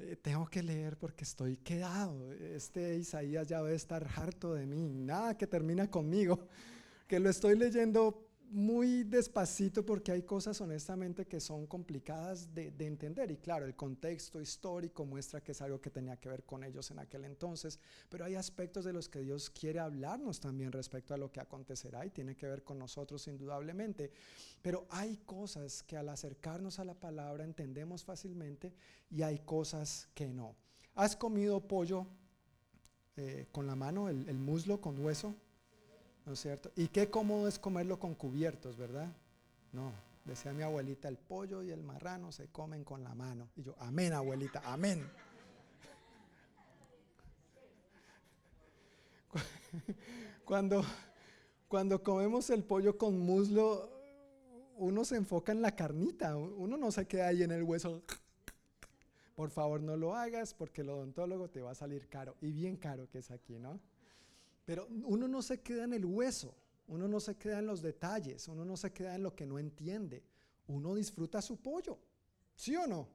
eh, tengo que leer porque estoy quedado. Este Isaías ya debe estar harto de mí, nada que termina conmigo, que lo estoy leyendo muy despacito porque hay cosas honestamente que son complicadas de, entender y claro, el contexto histórico muestra que es algo que tenía que ver con ellos en aquel entonces, pero hay aspectos de los que Dios quiere hablarnos también respecto a lo que acontecerá y tiene que ver con nosotros indudablemente, pero hay cosas que al acercarnos a la palabra entendemos fácilmente y hay cosas que no. ¿Has comido pollo eh, con la mano, el muslo con hueso? ¿No es cierto? Y qué cómodo es comerlo con cubiertos, ¿verdad? No, decía mi abuelita, el pollo y el marrano se comen con la mano. Y yo, amén, abuelita, amén. Cuando, cuando comemos el pollo con muslo, uno se enfoca en la carnita, uno no se queda ahí en el hueso. Por favor, no lo hagas porque el odontólogo te va a salir caro, y bien caro que es aquí, ¿no? Pero uno no se queda en el hueso, uno no se queda en los detalles, uno no se queda en lo que no entiende. Uno disfruta su pollo, ¿sí o no?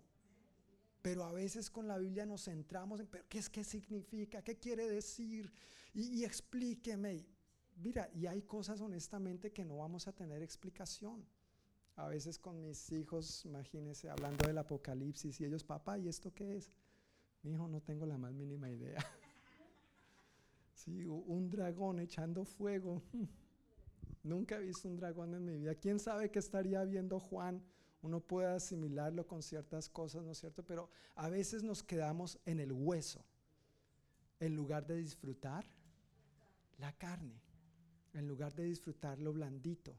Pero a veces con la Biblia nos centramos en, ¿qué es qué significa? ¿Qué quiere decir? Y, y explíqueme. Mira, y hay cosas honestamente que no vamos a tener explicación. A veces con mis hijos, imagínense, hablando del apocalipsis y ellos, papá, ¿y esto qué es? Mi hijo, no tengo la más mínima idea. Sí, un dragón echando fuego. Nunca he visto un dragón en mi vida. ¿Quién sabe qué estaría viendo Juan? Uno puede asimilarlo con ciertas cosas, ¿no es cierto? Pero a veces nos quedamos en el hueso en lugar de disfrutar la carne, en lugar de disfrutar lo blandito,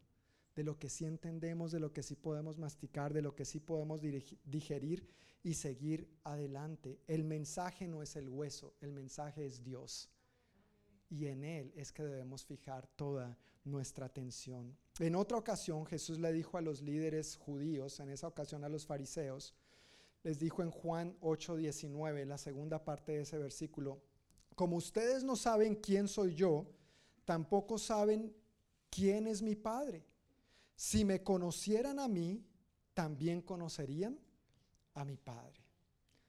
de lo que sí entendemos, de lo que sí podemos masticar, de lo que sí podemos digerir y seguir adelante. El mensaje no es el hueso, el mensaje es Dios y en Él es que debemos fijar toda nuestra atención. En otra ocasión Jesús le dijo a los líderes judíos, en esa ocasión a los fariseos, les dijo en Juan 8:19, la segunda parte de ese versículo, como ustedes no saben quién soy yo, tampoco saben quién es mi Padre. Si me conocieran a mí, también conocerían a mi Padre.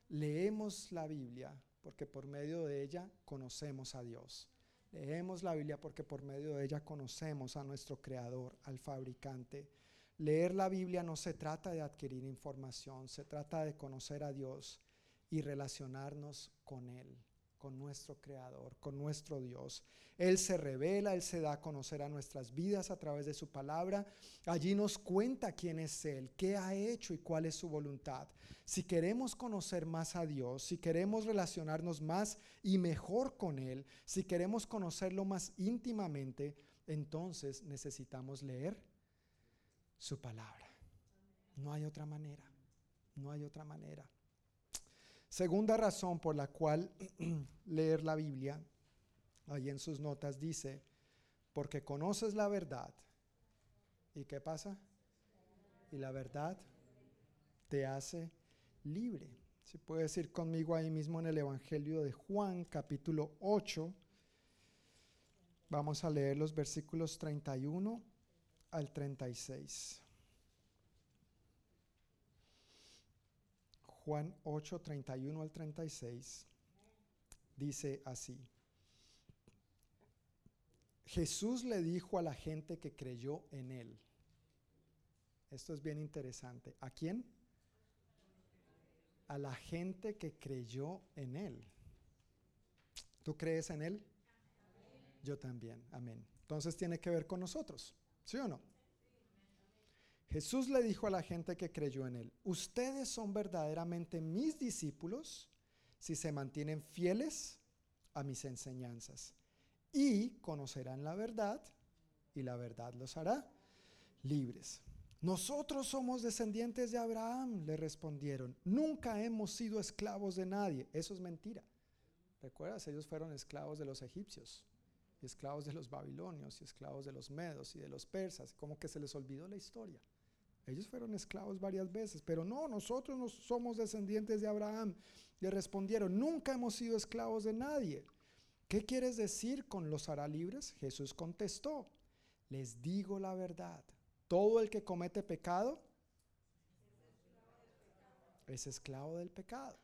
Leemos la Biblia porque por medio de ella conocemos a Dios. Leemos la Biblia porque por medio de ella conocemos a nuestro Creador, al fabricante. Leer la Biblia no se trata de adquirir información, se trata de conocer a Dios y relacionarnos con Él con nuestro Creador, con nuestro Dios. Él se revela, Él se da a conocer a nuestras vidas a través de su palabra. Allí nos cuenta quién es Él, qué ha hecho y cuál es su voluntad. Si queremos conocer más a Dios, si queremos relacionarnos más y mejor con Él, si queremos conocerlo más íntimamente, entonces necesitamos leer su palabra. No hay otra manera, no hay otra manera. Segunda razón por la cual leer la Biblia, ahí en sus notas dice, porque conoces la verdad. ¿Y qué pasa? Y la verdad te hace libre. Si puedes ir conmigo ahí mismo en el Evangelio de Juan, capítulo 8, vamos a leer los versículos 31 al 36. Juan 8, 31 al 36, dice así. Jesús le dijo a la gente que creyó en él. Esto es bien interesante. ¿A quién? A la gente que creyó en él. ¿Tú crees en él? Yo también. Amén. Entonces tiene que ver con nosotros. ¿Sí o no? Jesús le dijo a la gente que creyó en él, ustedes son verdaderamente mis discípulos si se mantienen fieles a mis enseñanzas y conocerán la verdad y la verdad los hará libres. Nosotros somos descendientes de Abraham, le respondieron. Nunca hemos sido esclavos de nadie. Eso es mentira. ¿Recuerdas? Ellos fueron esclavos de los egipcios, y esclavos de los babilonios, y esclavos de los medos y de los persas. Como que se les olvidó la historia. Ellos fueron esclavos varias veces, pero no, nosotros no somos descendientes de Abraham. Le respondieron, nunca hemos sido esclavos de nadie. ¿Qué quieres decir con los hará libres? Jesús contestó, les digo la verdad. Todo el que comete pecado es esclavo del pecado.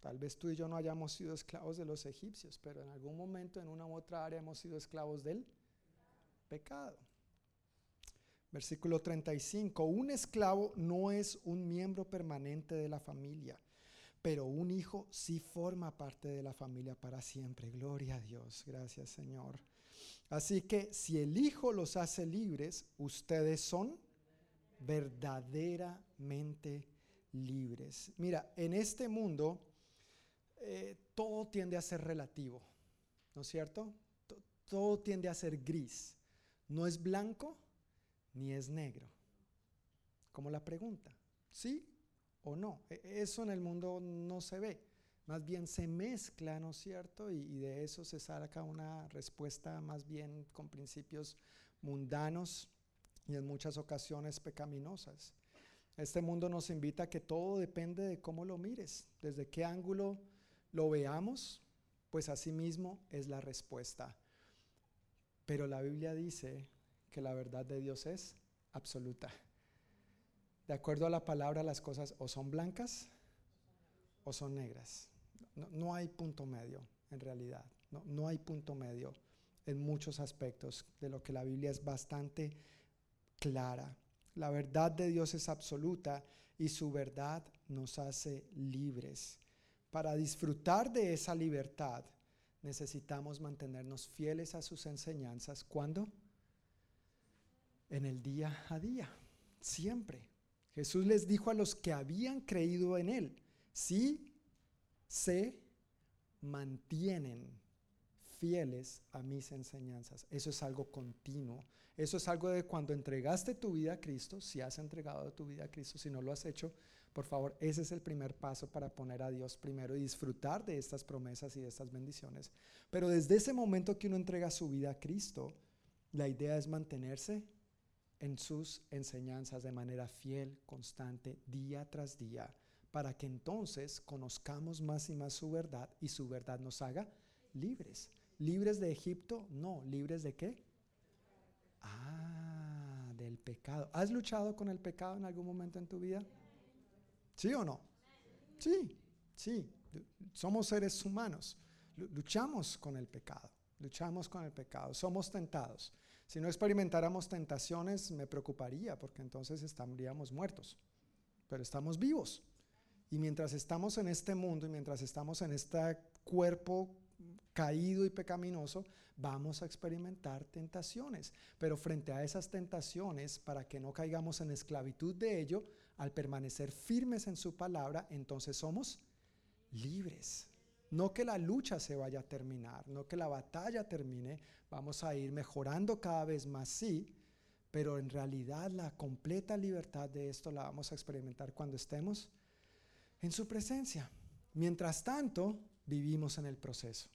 Tal vez tú y yo no hayamos sido esclavos de los egipcios, pero en algún momento, en una u otra área, hemos sido esclavos del pecado. Versículo 35. Un esclavo no es un miembro permanente de la familia, pero un hijo sí forma parte de la familia para siempre. Gloria a Dios. Gracias Señor. Así que si el hijo los hace libres, ustedes son verdaderamente libres. Mira, en este mundo eh, todo tiende a ser relativo, ¿no es cierto? todo tiende a ser gris. No es blanco ni es negro. Como la pregunta, ¿sí o no? E, eso en el mundo no se ve. Más bien se mezcla, ¿no es cierto? Y, de eso se saca una respuesta más bien con principios mundanos y en muchas ocasiones pecaminosas. Este mundo nos invita a que todo depende de cómo lo mires, desde qué ángulo lo veamos, pues así mismo es la respuesta. Pero la Biblia dice que la verdad de Dios es absoluta. De acuerdo a la palabra, las cosas o son blancas o son negras. No, hay punto medio en realidad. No, no hay punto medio en muchos aspectos de lo que la Biblia es bastante clara. La verdad de Dios es absoluta y su verdad nos hace libres. Para disfrutar de esa libertad necesitamos mantenernos fieles a sus enseñanzas. ¿Cuándo? En el día a día, siempre. Jesús les dijo a los que habían creído en Él, si se mantienen fieles a mis enseñanzas. Eso es algo continuo. Eso es algo de cuando entregaste tu vida a Cristo, si has entregado tu vida a Cristo, si no lo has hecho, por favor, ese es el primer paso para poner a Dios primero y disfrutar de estas promesas y de estas bendiciones. Pero desde ese momento que uno entrega su vida a Cristo, la idea es mantenerse en sus enseñanzas de manera fiel, constante, día tras día, para que entonces conozcamos más y más su verdad y su verdad nos haga libres. ¿Libres de Egipto? No, ¿libres de qué? Ah, del pecado. ¿Has luchado con el pecado en algún momento en tu vida? ¿Sí o no? Sí, sí. Somos seres humanos. Luchamos con el pecado. Luchamos con el pecado. Somos tentados. Si no experimentáramos tentaciones, me preocuparía porque entonces estaríamos muertos. Pero estamos vivos. Y mientras estamos en este mundo y mientras estamos en este cuerpo caído y pecaminoso, vamos a experimentar tentaciones. Pero frente a esas tentaciones, para que no caigamos en esclavitud de ello, al permanecer firmes en su palabra, entonces somos libres. No que la lucha se vaya a terminar, no que la batalla termine, vamos a ir mejorando cada vez más, sí, pero en realidad la completa libertad de esto la vamos a experimentar cuando estemos en su presencia. Mientras tanto, vivimos en el proceso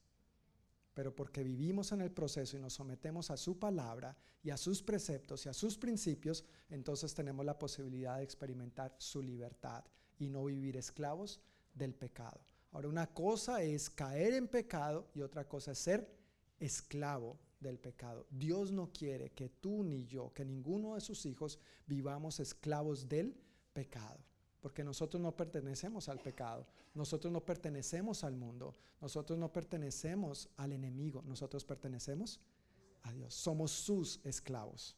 pero porque vivimos en el proceso y nos sometemos a su palabra y a sus preceptos y a sus principios, entonces tenemos la posibilidad de experimentar su libertad y no vivir esclavos del pecado. Ahora, una cosa es caer en pecado y otra cosa es ser esclavo del pecado. Dios no quiere que tú ni yo, que ninguno de sus hijos vivamos esclavos del pecado porque nosotros no pertenecemos al pecado, nosotros no pertenecemos al mundo, nosotros no pertenecemos al enemigo, nosotros pertenecemos a Dios, somos sus esclavos.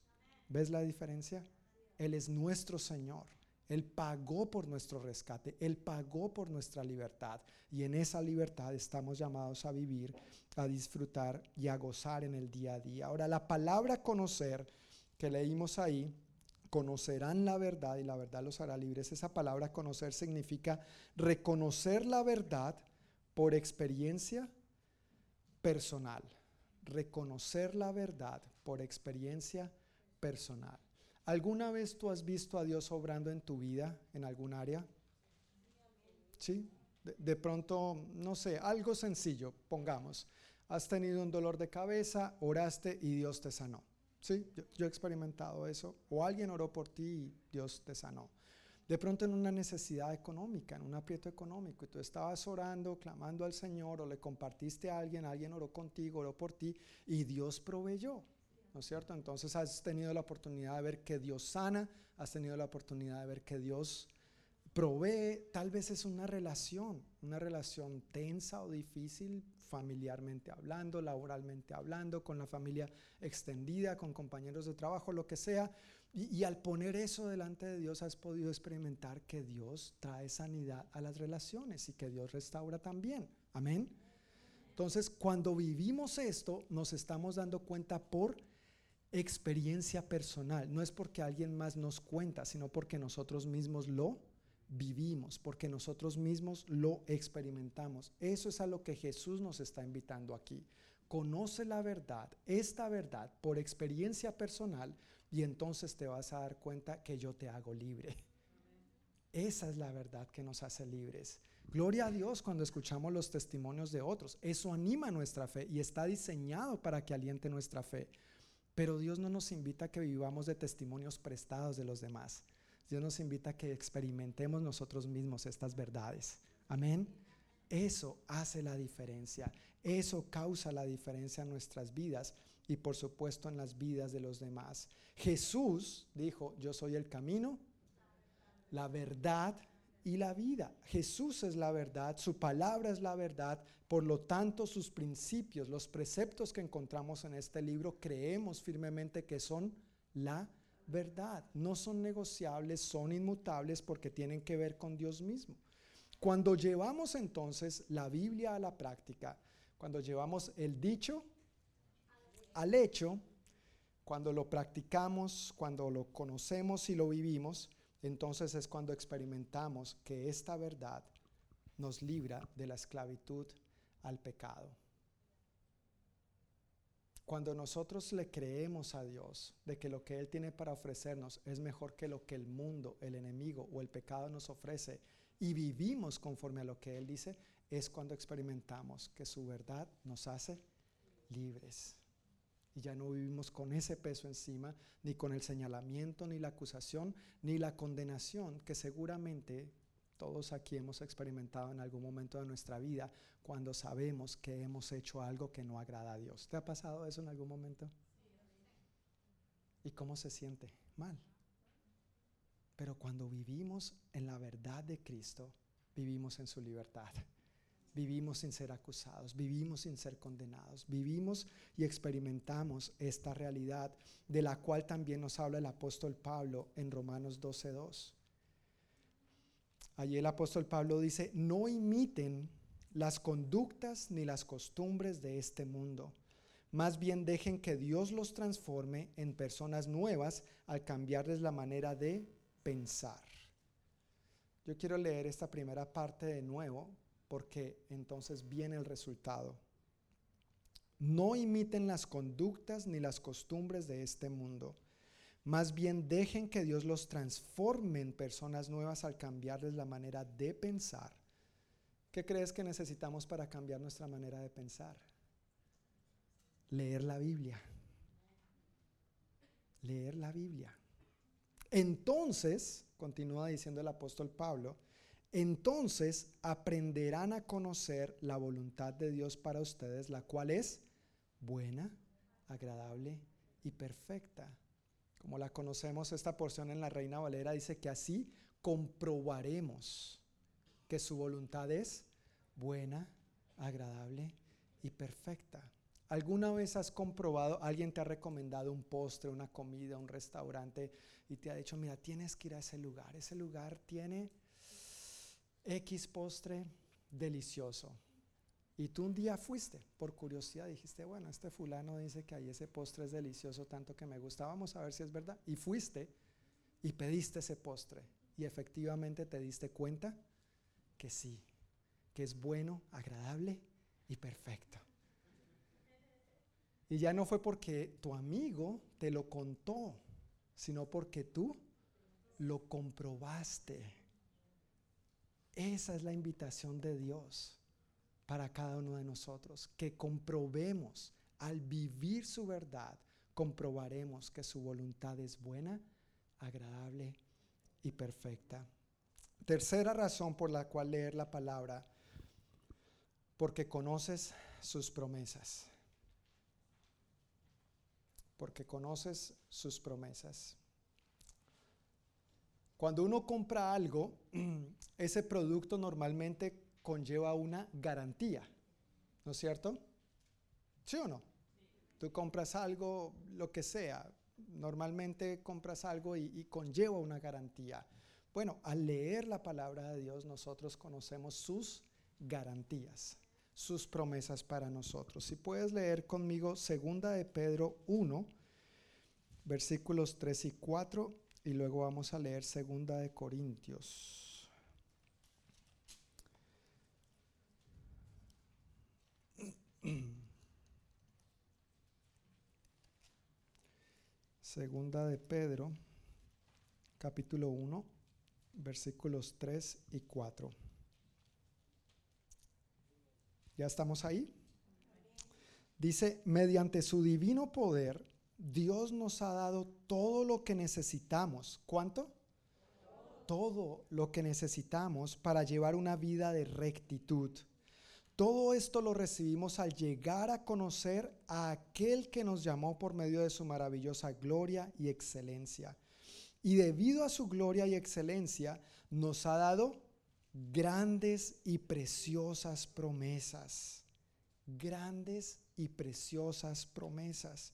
¿Ves la diferencia? Él es nuestro Señor. Él pagó por nuestro rescate, Él pagó por nuestra libertad y en esa libertad estamos llamados a vivir, a disfrutar y a gozar en el día a día. Ahora, la palabra conocer que leímos ahí, conocerán la verdad y la verdad los hará libres. Esa palabra conocer significa reconocer la verdad por experiencia personal. Reconocer la verdad por experiencia personal. ¿Alguna vez tú has visto a Dios obrando en tu vida en algún área? ¿Sí? De, pronto, no sé, algo sencillo, pongamos. Has tenido un dolor de cabeza, oraste y Dios te sanó. Sí, yo, he experimentado eso. O alguien oró por ti y Dios te sanó. De pronto en una necesidad económica, en un aprieto económico, y tú estabas orando, clamando al Señor, o le compartiste a alguien, alguien oró contigo, oró por ti, y Dios proveyó. ¿No es cierto? Entonces has tenido la oportunidad de ver que Dios sana, has tenido la oportunidad de ver que Dios provee, tal vez es una relación, una relación tensa o difícil, familiarmente hablando, laboralmente hablando, con la familia extendida, con compañeros de trabajo, lo que sea. Y, y, al poner eso delante de Dios has podido experimentar que Dios trae sanidad a las relaciones y que Dios restaura también. Amén. Entonces, cuando vivimos esto, nos estamos dando cuenta por experiencia personal. No es porque alguien más nos cuenta, sino porque nosotros mismos lo vivimos, porque nosotros mismos lo experimentamos. Eso es a lo que Jesús nos está invitando aquí. Conoce la verdad, esta verdad, por experiencia personal, y entonces te vas a dar cuenta que yo te hago libre. Esa es la verdad que nos hace libres. Gloria a Dios cuando escuchamos los testimonios de otros. Eso anima nuestra fe y está diseñado para que aliente nuestra fe. Pero Dios no nos invita a que vivamos de testimonios prestados de los demás. Dios nos invita a que experimentemos nosotros mismos estas verdades. Amén. Eso hace la diferencia. Eso causa la diferencia en nuestras vidas y por supuesto en las vidas de los demás. Jesús dijo, yo soy el camino, la verdad y la vida. Jesús es la verdad, su palabra es la verdad, por lo tanto sus principios, los preceptos que encontramos en este libro, creemos firmemente que son la verdad. No son negociables, son inmutables porque tienen que ver con Dios mismo. Cuando llevamos entonces la Biblia a la práctica, cuando llevamos el dicho al hecho, cuando lo practicamos, cuando lo conocemos y lo vivimos, entonces es cuando experimentamos que esta verdad nos libra de la esclavitud al pecado. Cuando nosotros le creemos a Dios de que lo que Él tiene para ofrecernos es mejor que lo que el mundo, el enemigo o el pecado nos ofrece y vivimos conforme a lo que Él dice, es cuando experimentamos que su verdad nos hace libres y ya no vivimos con ese peso encima, ni con el señalamiento, ni la acusación, ni la condenación que seguramente todos aquí hemos experimentado en algún momento de nuestra vida cuando sabemos que hemos hecho algo que no agrada a Dios. ¿Te ha pasado eso en algún momento? ¿Y cómo se siente? Mal. Pero cuando vivimos en la verdad de Cristo, vivimos en su libertad vivimos sin ser acusados, vivimos sin ser condenados, vivimos y experimentamos esta realidad de la cual también nos habla el apóstol Pablo en Romanos 12.2. Allí el apóstol Pablo dice, no imiten las conductas ni las costumbres de este mundo. Más bien dejen que Dios los transforme en personas nuevas al cambiarles la manera de pensar. Yo quiero leer esta primera parte de nuevo porque entonces viene el resultado. No imiten las conductas ni las costumbres de este mundo. Más bien dejen que Dios los transforme en personas nuevas al cambiarles la manera de pensar. ¿Qué crees que necesitamos para cambiar nuestra manera de pensar? Leer la Biblia. Leer la Biblia. Entonces, continúa diciendo el apóstol Pablo, entonces aprenderán a conocer la voluntad de Dios para ustedes, la cual es buena, agradable y perfecta. Como la conocemos, esta porción en la Reina Valera dice que así comprobaremos que su voluntad es buena, agradable y perfecta. ¿Alguna vez has comprobado, alguien te ha recomendado un postre, una comida, un restaurante y te ha dicho, mira, tienes que ir a ese lugar, ese lugar tiene X postre delicioso. Y tú un día fuiste, por curiosidad, dijiste, bueno, este fulano dice que ahí ese postre es delicioso tanto que me gusta, vamos a ver si es verdad. Y fuiste y pediste ese postre y efectivamente te diste cuenta que sí, que es bueno, agradable y perfecto. Y ya no fue porque tu amigo te lo contó, sino porque tú lo comprobaste. Esa es la invitación de Dios para cada uno de nosotros, que comprobemos al vivir su verdad, comprobaremos que su voluntad es buena, agradable y perfecta. Tercera razón por la cual leer la palabra, porque conoces sus promesas. Porque conoces sus promesas. Cuando uno compra algo, ese producto normalmente conlleva una garantía, ¿no es cierto? ¿Sí o no? Tú compras algo, lo que sea, normalmente compras algo y, conlleva una garantía. Bueno, al leer la palabra de Dios nosotros conocemos sus garantías, sus promesas para nosotros. Si puedes leer conmigo segunda de Pedro 1, versículos 3 y 4 y luego vamos a leer segunda de Corintios. Segunda de Pedro, capítulo 1, versículos 3 y 4. ¿Ya estamos ahí? Dice, mediante su divino poder, Dios nos ha dado todo lo que necesitamos. ¿Cuánto? Todo lo que necesitamos para llevar una vida de rectitud. Todo esto lo recibimos al llegar a conocer a aquel que nos llamó por medio de su maravillosa gloria y excelencia. Y debido a su gloria y excelencia, nos ha dado grandes y preciosas promesas. Grandes y preciosas promesas.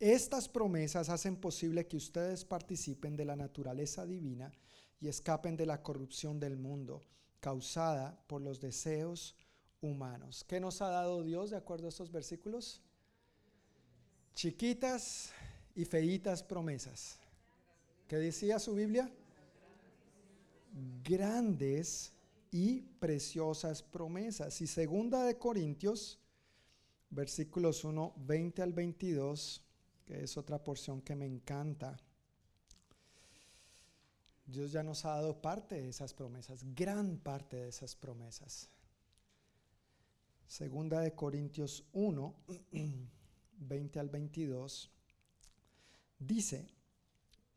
Estas promesas hacen posible que ustedes participen de la naturaleza divina y escapen de la corrupción del mundo causada por los deseos humanos. ¿Qué nos ha dado Dios de acuerdo a estos versículos? Chiquitas y feitas promesas. ¿Qué decía su Biblia? Grandes y preciosas promesas. Y segunda de Corintios, versículos 1, 20 al 22, que es otra porción que me encanta. Dios ya nos ha dado parte de esas promesas, gran parte de esas promesas. Segunda de Corintios 1, 20 al 22, dice,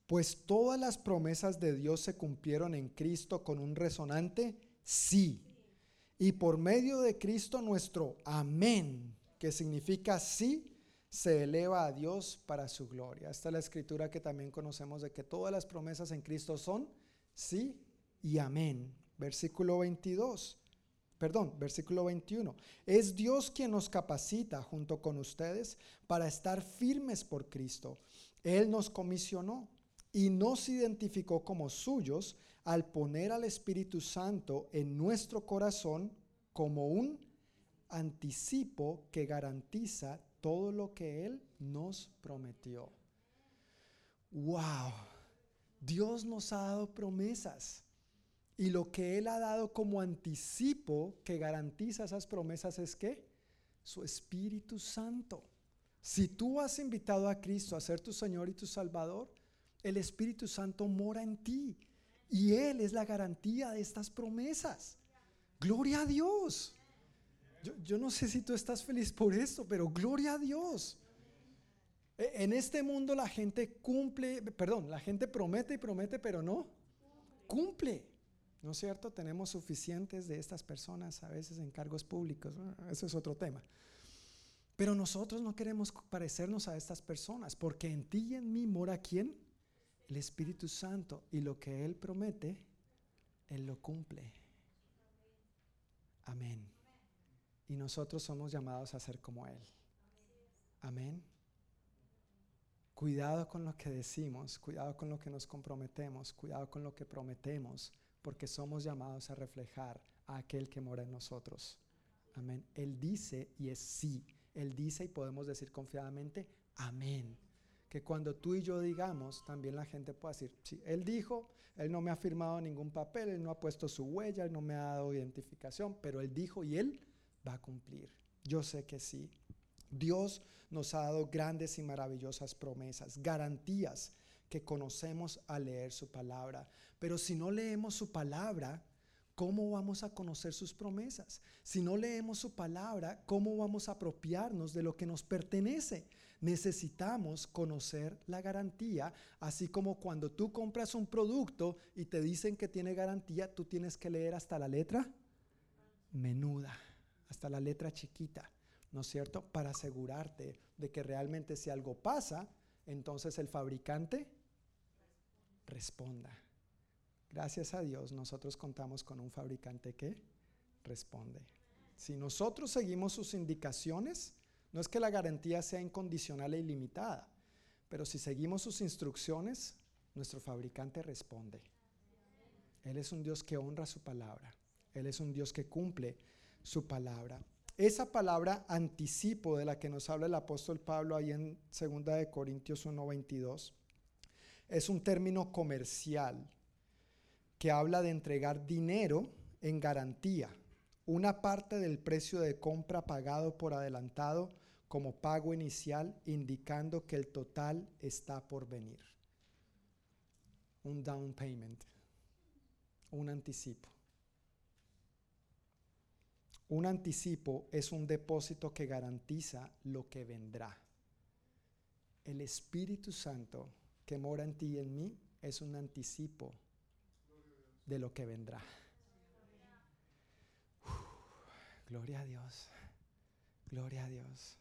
pues todas las promesas de Dios se cumplieron en Cristo con un resonante sí. Y por medio de Cristo nuestro amén, que significa sí, se eleva a Dios para su gloria. Esta es la escritura que también conocemos de que todas las promesas en Cristo son sí y amén. Versículo 22 perdón, versículo 21. Es Dios quien nos capacita junto con ustedes para estar firmes por Cristo. Él nos comisionó y nos identificó como suyos al poner al Espíritu Santo en nuestro corazón como un anticipo que garantiza todo lo que Él nos prometió. ¡Wow! Dios nos ha dado promesas. Y lo que Él ha dado como anticipo que garantiza esas promesas es que su Espíritu Santo. Si tú has invitado a Cristo a ser tu Señor y tu Salvador, el Espíritu Santo mora en ti. Y Él es la garantía de estas promesas. Gloria a Dios. Yo, no sé si tú estás feliz por esto, pero gloria a Dios. E, en este mundo la gente cumple, perdón, la gente promete y promete, pero no cumple. ¿No es cierto? Tenemos suficientes de estas personas a veces en cargos públicos. Eso es otro tema. Pero nosotros no queremos parecernos a estas personas, porque en ti y en mí mora quién? El Espíritu Santo. Y lo que Él promete, Él lo cumple. Amén. Y nosotros somos llamados a ser como Él. Amén. Cuidado con lo que decimos, cuidado con lo que nos comprometemos, cuidado con lo que prometemos, porque somos llamados a reflejar a aquel que mora en nosotros. Amén. Él dice y es sí. Él dice y podemos decir confiadamente, amén. Que cuando tú y yo digamos, también la gente pueda decir, sí, Él dijo, Él no me ha firmado ningún papel, Él no ha puesto su huella, Él no me ha dado identificación, pero Él dijo y Él va a cumplir. Yo sé que sí. Dios nos ha dado grandes y maravillosas promesas, garantías que conocemos al leer su palabra. Pero si no leemos su palabra, ¿cómo vamos a conocer sus promesas? Si no leemos su palabra, ¿cómo vamos a apropiarnos de lo que nos pertenece? Necesitamos conocer la garantía, así como cuando tú compras un producto y te dicen que tiene garantía, tú tienes que leer hasta la letra menuda, hasta la letra chiquita, ¿no es cierto? Para asegurarte de que realmente si algo pasa, entonces el fabricante responda. Gracias a Dios nosotros contamos con un fabricante que responde. Si nosotros seguimos sus indicaciones, no es que la garantía sea incondicional e ilimitada, pero si seguimos sus instrucciones, nuestro fabricante responde. Él es un Dios que honra su palabra. Él es un Dios que cumple su palabra. Esa palabra anticipo de la que nos habla el apóstol Pablo ahí en 2 de Corintios 1:22 es un término comercial que habla de entregar dinero en garantía, una parte del precio de compra pagado por adelantado como pago inicial, indicando que el total está por venir. Un down payment, un anticipo. Un anticipo es un depósito que garantiza lo que vendrá. El Espíritu Santo que mora en ti y en mí es un anticipo de lo que vendrá. gloria a Dios. Gloria a Dios.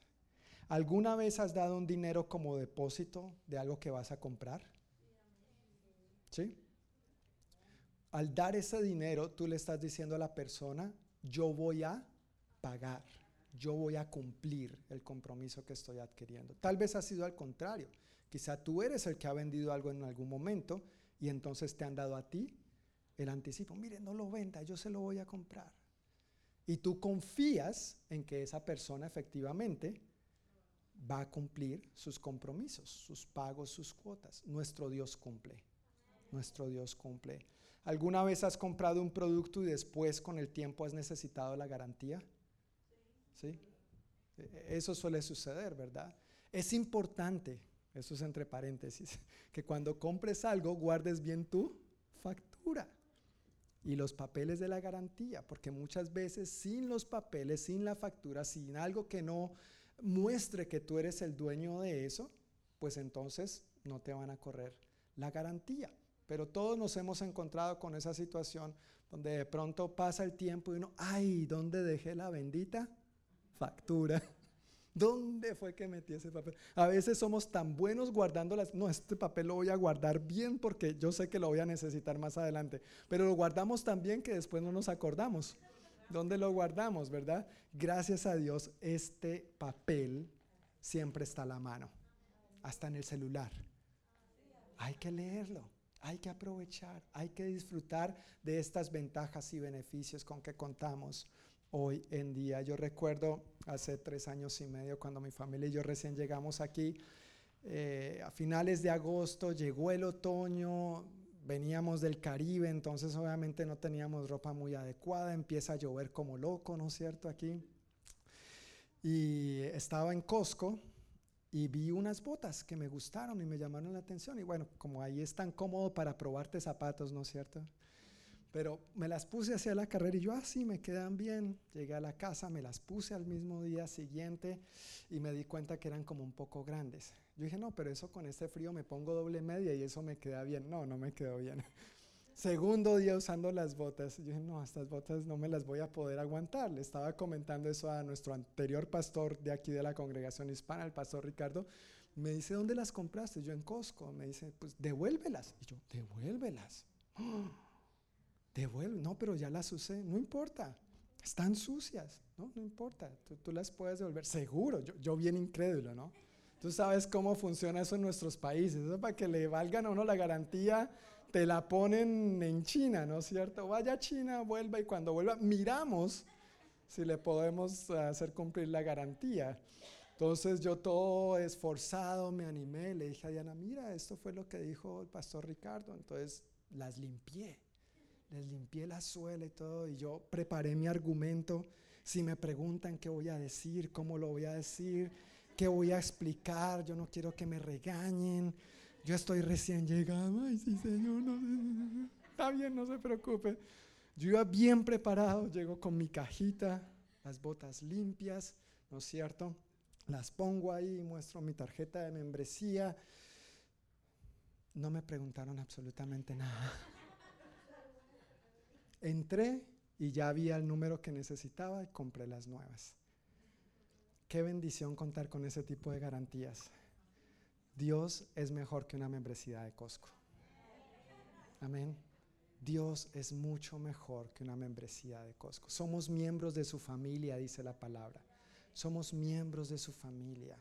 ¿Alguna vez has dado un dinero como depósito de algo que vas a comprar? ¿Sí? Al dar ese dinero, tú le estás diciendo a la persona, yo voy a pagar, yo voy a cumplir el compromiso que estoy adquiriendo. Tal vez ha sido al contrario. Quizá tú eres el que ha vendido algo en algún momento y entonces te han dado a ti el anticipo, mire, no lo venda, yo se lo voy a comprar. Y tú confías en que esa persona efectivamente va a cumplir sus compromisos, sus pagos, sus cuotas. Nuestro Dios cumple. Nuestro Dios cumple. ¿Alguna vez has comprado un producto y después con el tiempo has necesitado la garantía? ¿Sí? E, eso suele suceder, ¿verdad? Es importante, eso es entre paréntesis, que cuando compres algo guardes bien tu factura y los papeles de la garantía, porque muchas veces sin los papeles, sin la factura, sin algo que no muestre que tú eres el dueño de eso, pues entonces no te van a correr la garantía. Pero todos nos hemos encontrado con esa situación donde de pronto pasa el tiempo y uno, ay, ¿dónde dejé la bendita factura? ¿Dónde fue que metí ese papel? A veces somos tan buenos guardando las... No, este papel lo voy a guardar bien porque yo sé que lo voy a necesitar más adelante. Pero lo guardamos tan bien que después no nos acordamos. ¿Dónde lo guardamos, verdad? Gracias a Dios, este papel siempre está a la mano. Hasta en el celular. Hay que leerlo. Hay que aprovechar, hay que disfrutar de estas ventajas y beneficios con que contamos hoy en día. Yo recuerdo hace tres años y medio cuando mi familia y yo recién llegamos aquí, eh, a finales de agosto llegó el otoño, veníamos del Caribe, entonces obviamente no teníamos ropa muy adecuada, empieza a llover como loco, ¿no es cierto? Aquí. Y estaba en Costco y vi unas botas que me gustaron y me llamaron la atención. Y bueno, como ahí es tan cómodo para probarte zapatos, ¿no es cierto? Pero me las puse hacia la carrera y yo, ah, me quedan bien. Llegué a la casa, me las puse al mismo día siguiente y me di cuenta que eran como un poco grandes. Yo dije, no, pero eso con este frío me pongo doble media y eso me queda bien. No, no me quedó bien. Segundo día usando las botas. Yo dije, no, estas botas no me las voy a poder aguantar. Le estaba comentando eso a nuestro anterior pastor de aquí de la congregación hispana, el pastor Ricardo. Me dice, ¿dónde las compraste? Yo en Costco. Me dice, pues devuélvelas. Y yo, devuélvelas. Devuelve. No, pero ya las usé. No importa. Están sucias. No, no importa. Tú, las puedes devolver. Seguro. Yo, yo bien incrédulo, ¿no? Tú sabes cómo funciona eso en nuestros países. Eso para que le valgan a uno la garantía, te la ponen en China, ¿no es cierto? Vaya a China, vuelva y cuando vuelva, miramos si le podemos hacer cumplir la garantía. Entonces yo todo esforzado me animé, le dije a Diana, mira, esto fue lo que dijo el pastor Ricardo. Entonces las limpié, les limpié la suela y todo, y yo preparé mi argumento. Si me preguntan qué voy a decir, cómo lo voy a decir, qué voy a explicar, yo no quiero que me regañen. Yo estoy recién llegado, ay sí señor, no, está bien, no se preocupe. Yo iba bien preparado, llego con mi cajita, las botas limpias, ¿no es cierto? Las pongo ahí, muestro mi tarjeta de membresía. No me preguntaron absolutamente nada. Entré y ya había el número que necesitaba y compré las nuevas. Qué bendición contar con ese tipo de garantías. Dios es mejor que una membresía de Costco. Amén. Dios es mucho mejor que una membresía de Costco. Somos miembros de su familia, dice la palabra. Somos miembros de su familia,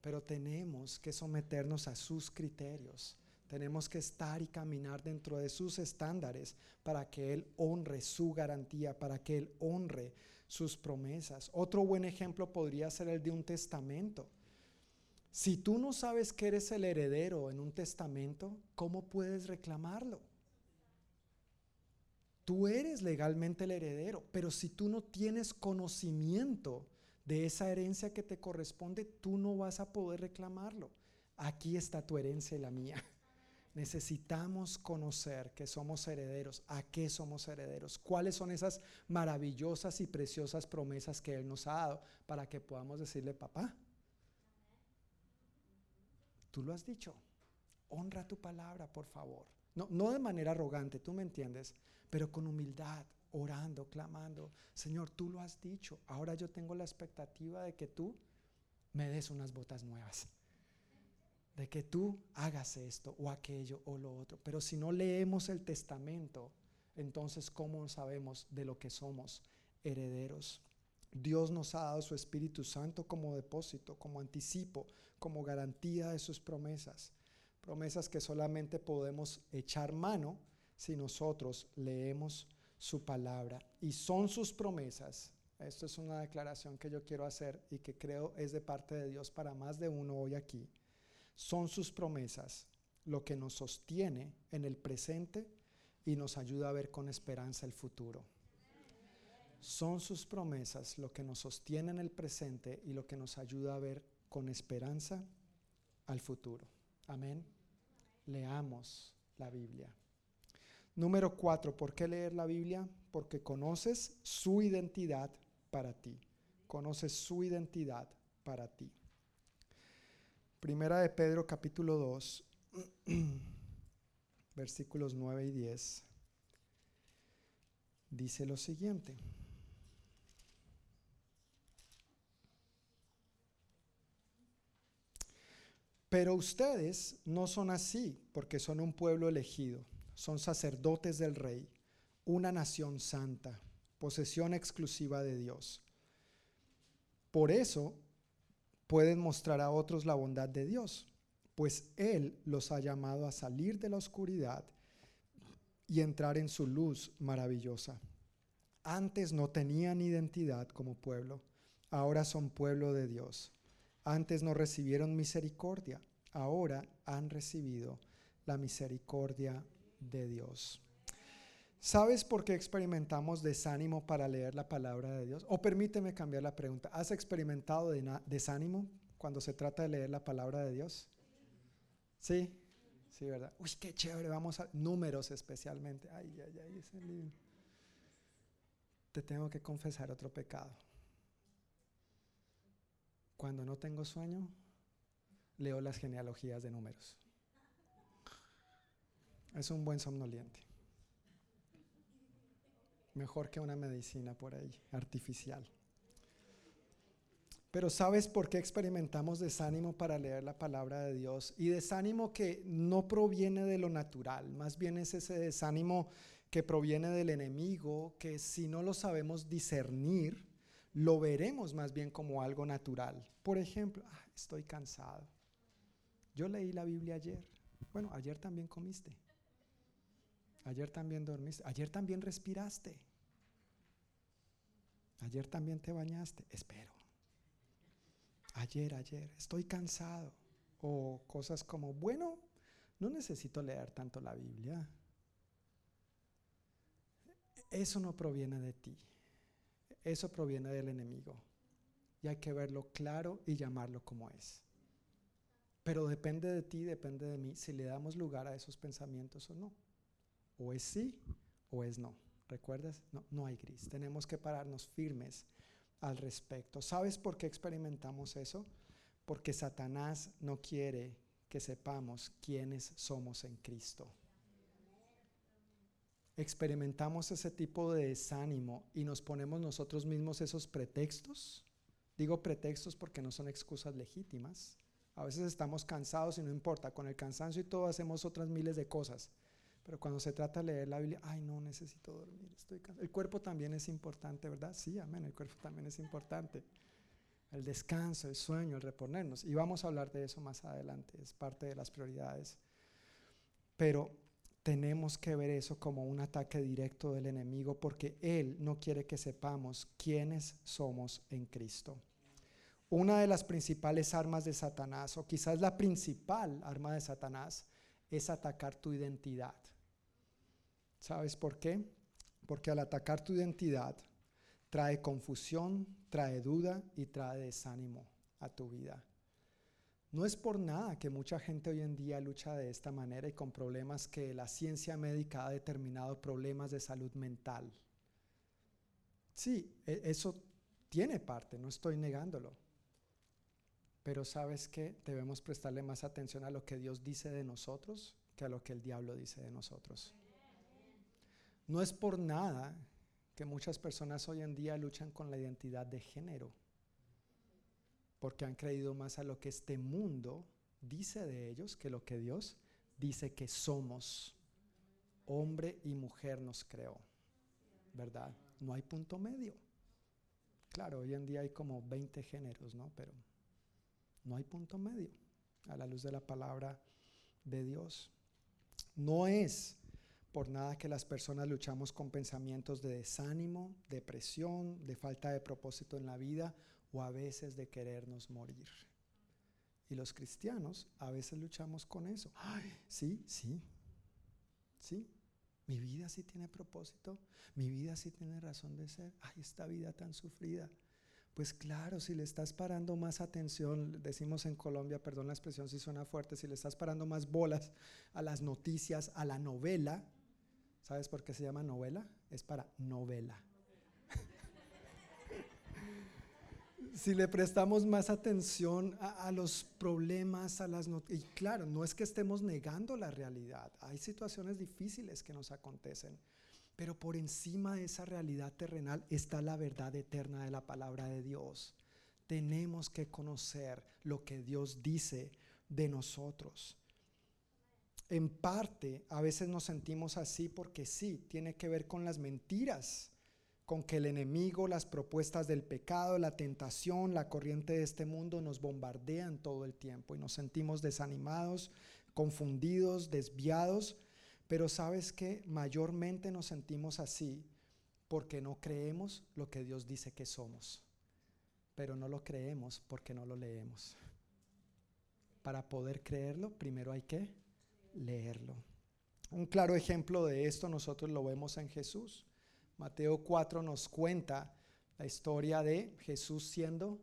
pero tenemos que someternos a sus criterios. Tenemos que estar y caminar dentro de sus estándares para que Él honre su garantía, para que Él honre sus promesas. Otro buen ejemplo podría ser el de un testamento. Si tú no sabes que eres el heredero en un testamento, ¿cómo puedes reclamarlo? Tú eres legalmente el heredero, pero si tú no tienes conocimiento de esa herencia que te corresponde, tú no vas a poder reclamarlo. Aquí está tu herencia y la mía. Necesitamos conocer que somos herederos, a qué somos herederos, cuáles son esas maravillosas y preciosas promesas que Él nos ha dado para que podamos decirle, papá, tú lo has dicho, honra tu palabra, por favor. No, no de manera arrogante, tú me entiendes, pero con humildad, orando, clamando, Señor, tú lo has dicho, ahora yo tengo la expectativa de que tú me des unas botas nuevas, de que tú hagas esto o aquello o lo otro. Pero si no leemos el testamento, entonces ¿cómo sabemos de lo que somos herederos? Dios nos ha dado su Espíritu Santo como depósito, como anticipo, como garantía de sus promesas. Promesas que solamente podemos echar mano si nosotros leemos su palabra. Y son sus promesas. Esto es una declaración que yo quiero hacer y que creo es de parte de Dios para más de uno hoy aquí. Son sus promesas lo que nos sostiene en el presente y nos ayuda a ver con esperanza el futuro. Son sus promesas lo que nos sostiene en el presente y lo que nos ayuda a ver con esperanza al futuro. Amén. Leamos la Biblia. Número cuatro, ¿por qué leer la Biblia? Porque conoces su identidad para ti. Conoces su identidad para ti. Primera de Pedro capítulo 2, versículos 9 y 10, dice lo siguiente. Pero ustedes no son así porque son un pueblo elegido son sacerdotes del rey, una nación santa, posesión exclusiva de Dios. Por eso pueden mostrar a otros la bondad de Dios, pues Él los ha llamado a salir de la oscuridad y entrar en su luz maravillosa. Antes no tenían identidad como pueblo, ahora son pueblo de Dios. Antes no recibieron misericordia, ahora han recibido la misericordia de Dios. ¿Sabes por qué experimentamos desánimo para leer la palabra de Dios? O permíteme cambiar la pregunta. ¿Has experimentado desánimo cuando se trata de leer la palabra de Dios? Sí, sí, ¿verdad? Uy, qué chévere, vamos a números especialmente. Ay, ay, ay, ese libro. Te tengo que confesar otro pecado. Cuando no tengo sueño, leo las genealogías de números. Es un buen somnoliente. Mejor que una medicina por ahí, artificial. Pero ¿sabes por qué experimentamos desánimo para leer la palabra de Dios? Y desánimo que no proviene de lo natural, más bien es ese desánimo que proviene del enemigo, que si no lo sabemos discernir, lo veremos más bien como algo natural. Por ejemplo, ah, estoy cansado. Yo leí la Biblia ayer. Bueno, ayer también comiste. Ayer también dormiste. Ayer también respiraste. Ayer también te bañaste. Espero. Ayer, ayer. Estoy cansado. O cosas como, bueno, no necesito leer tanto la Biblia. Eso no proviene de ti. Eso proviene del enemigo. Y hay que verlo claro y llamarlo como es. Pero depende de ti, depende de mí, si le damos lugar a esos pensamientos o no. O es sí o es no. ¿Recuerdas? No, no hay gris. Tenemos que pararnos firmes al respecto. ¿Sabes por qué experimentamos eso? Porque Satanás no quiere que sepamos quiénes somos en Cristo. Experimentamos ese tipo de desánimo y nos ponemos nosotros mismos esos pretextos. Digo pretextos porque no son excusas legítimas. A veces estamos cansados y no importa, con el cansancio y todo hacemos otras miles de cosas. Pero cuando se trata de leer la Biblia, ay, no, necesito dormir, estoy cansado. El cuerpo también es importante, ¿verdad? Sí, amén, el cuerpo también es importante. El descanso, el sueño, el reponernos. Y vamos a hablar de eso más adelante, es parte de las prioridades. Pero tenemos que ver eso como un ataque directo del enemigo porque Él no quiere que sepamos quiénes somos en Cristo. Una de las principales armas de Satanás, o quizás la principal arma de Satanás, es atacar tu identidad. ¿Sabes por qué? Porque al atacar tu identidad trae confusión, trae duda y trae desánimo a tu vida. No es por nada que mucha gente hoy en día lucha de esta manera y con problemas que la ciencia médica ha determinado problemas de salud mental. Sí, e, eso tiene parte, no estoy negándolo. Pero sabes que debemos prestarle más atención a lo que Dios dice de nosotros que a lo que el diablo dice de nosotros. No es por nada que muchas personas hoy en día luchan con la identidad de género, porque han creído más a lo que este mundo dice de ellos que lo que Dios dice que somos. Hombre y mujer nos creó, ¿verdad? No hay punto medio. Claro, hoy en día hay como 20 géneros, ¿no? Pero no hay punto medio a la luz de la palabra de Dios. No es por nada que las personas luchamos con pensamientos de desánimo, depresión, de falta de propósito en la vida o a veces de querernos morir. Y los cristianos a veces luchamos con eso. Ay, sí, sí, sí. Mi vida sí tiene propósito. Mi vida sí tiene razón de ser. Ay, esta vida tan sufrida. Pues claro, si le estás parando más atención, decimos en Colombia, perdón la expresión si suena fuerte, si le estás parando más bolas a las noticias, a la novela, ¿sabes por qué se llama novela? Es para novela. Si le prestamos más atención a, los problemas, a las y claro, no es que estemos negando la realidad, hay situaciones difíciles que nos acontecen, pero por encima de esa realidad terrenal está la verdad eterna de la palabra de Dios. Tenemos que conocer lo que Dios dice de nosotros. En parte, a veces nos sentimos así porque sí, tiene que ver con las mentiras, con que el enemigo, las propuestas del pecado, la tentación, la corriente de este mundo nos bombardean todo el tiempo y nos sentimos desanimados, confundidos, desviados pero sabes que mayormente nos sentimos así porque no creemos lo que Dios dice que somos. Pero no lo creemos porque no lo leemos. Para poder creerlo, primero hay que leerlo. Un claro ejemplo de esto nosotros lo vemos en Jesús. Mateo 4 nos cuenta la historia de Jesús siendo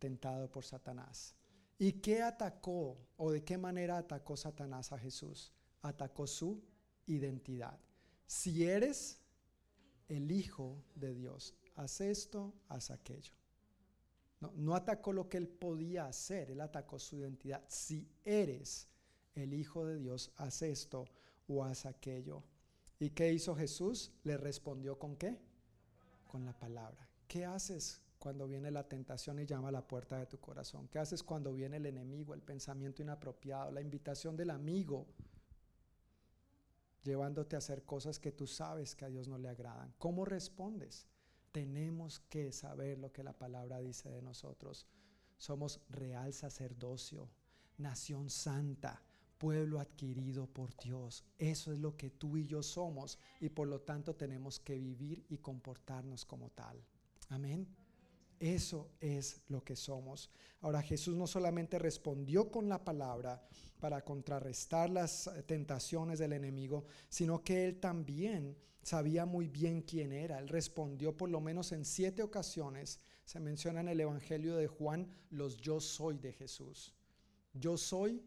tentado por Satanás. ¿Y qué atacó o de qué manera atacó Satanás a Jesús? Atacó su identidad. Si eres el Hijo de Dios, haz esto, haz aquello. No, no atacó lo que él podía hacer, él atacó su identidad. Si eres el Hijo de Dios, haz esto o haz aquello. ¿Y qué hizo Jesús? Le respondió con qué? Con la palabra. ¿Qué haces cuando viene la tentación y llama a la puerta de tu corazón? ¿Qué haces cuando viene el enemigo, el pensamiento inapropiado, la invitación del amigo? llevándote a hacer cosas que tú sabes que a Dios no le agradan. ¿Cómo respondes? Tenemos que saber lo que la palabra dice de nosotros. Somos real sacerdocio, nación santa, pueblo adquirido por Dios. Eso es lo que tú y yo somos y por lo tanto tenemos que vivir y comportarnos como tal. Amén. Eso es lo que somos. Ahora Jesús no solamente respondió con la palabra para contrarrestar las tentaciones del enemigo, sino que él también sabía muy bien quién era. Él respondió por lo menos en siete ocasiones. Se menciona en el Evangelio de Juan los yo soy de Jesús. Yo soy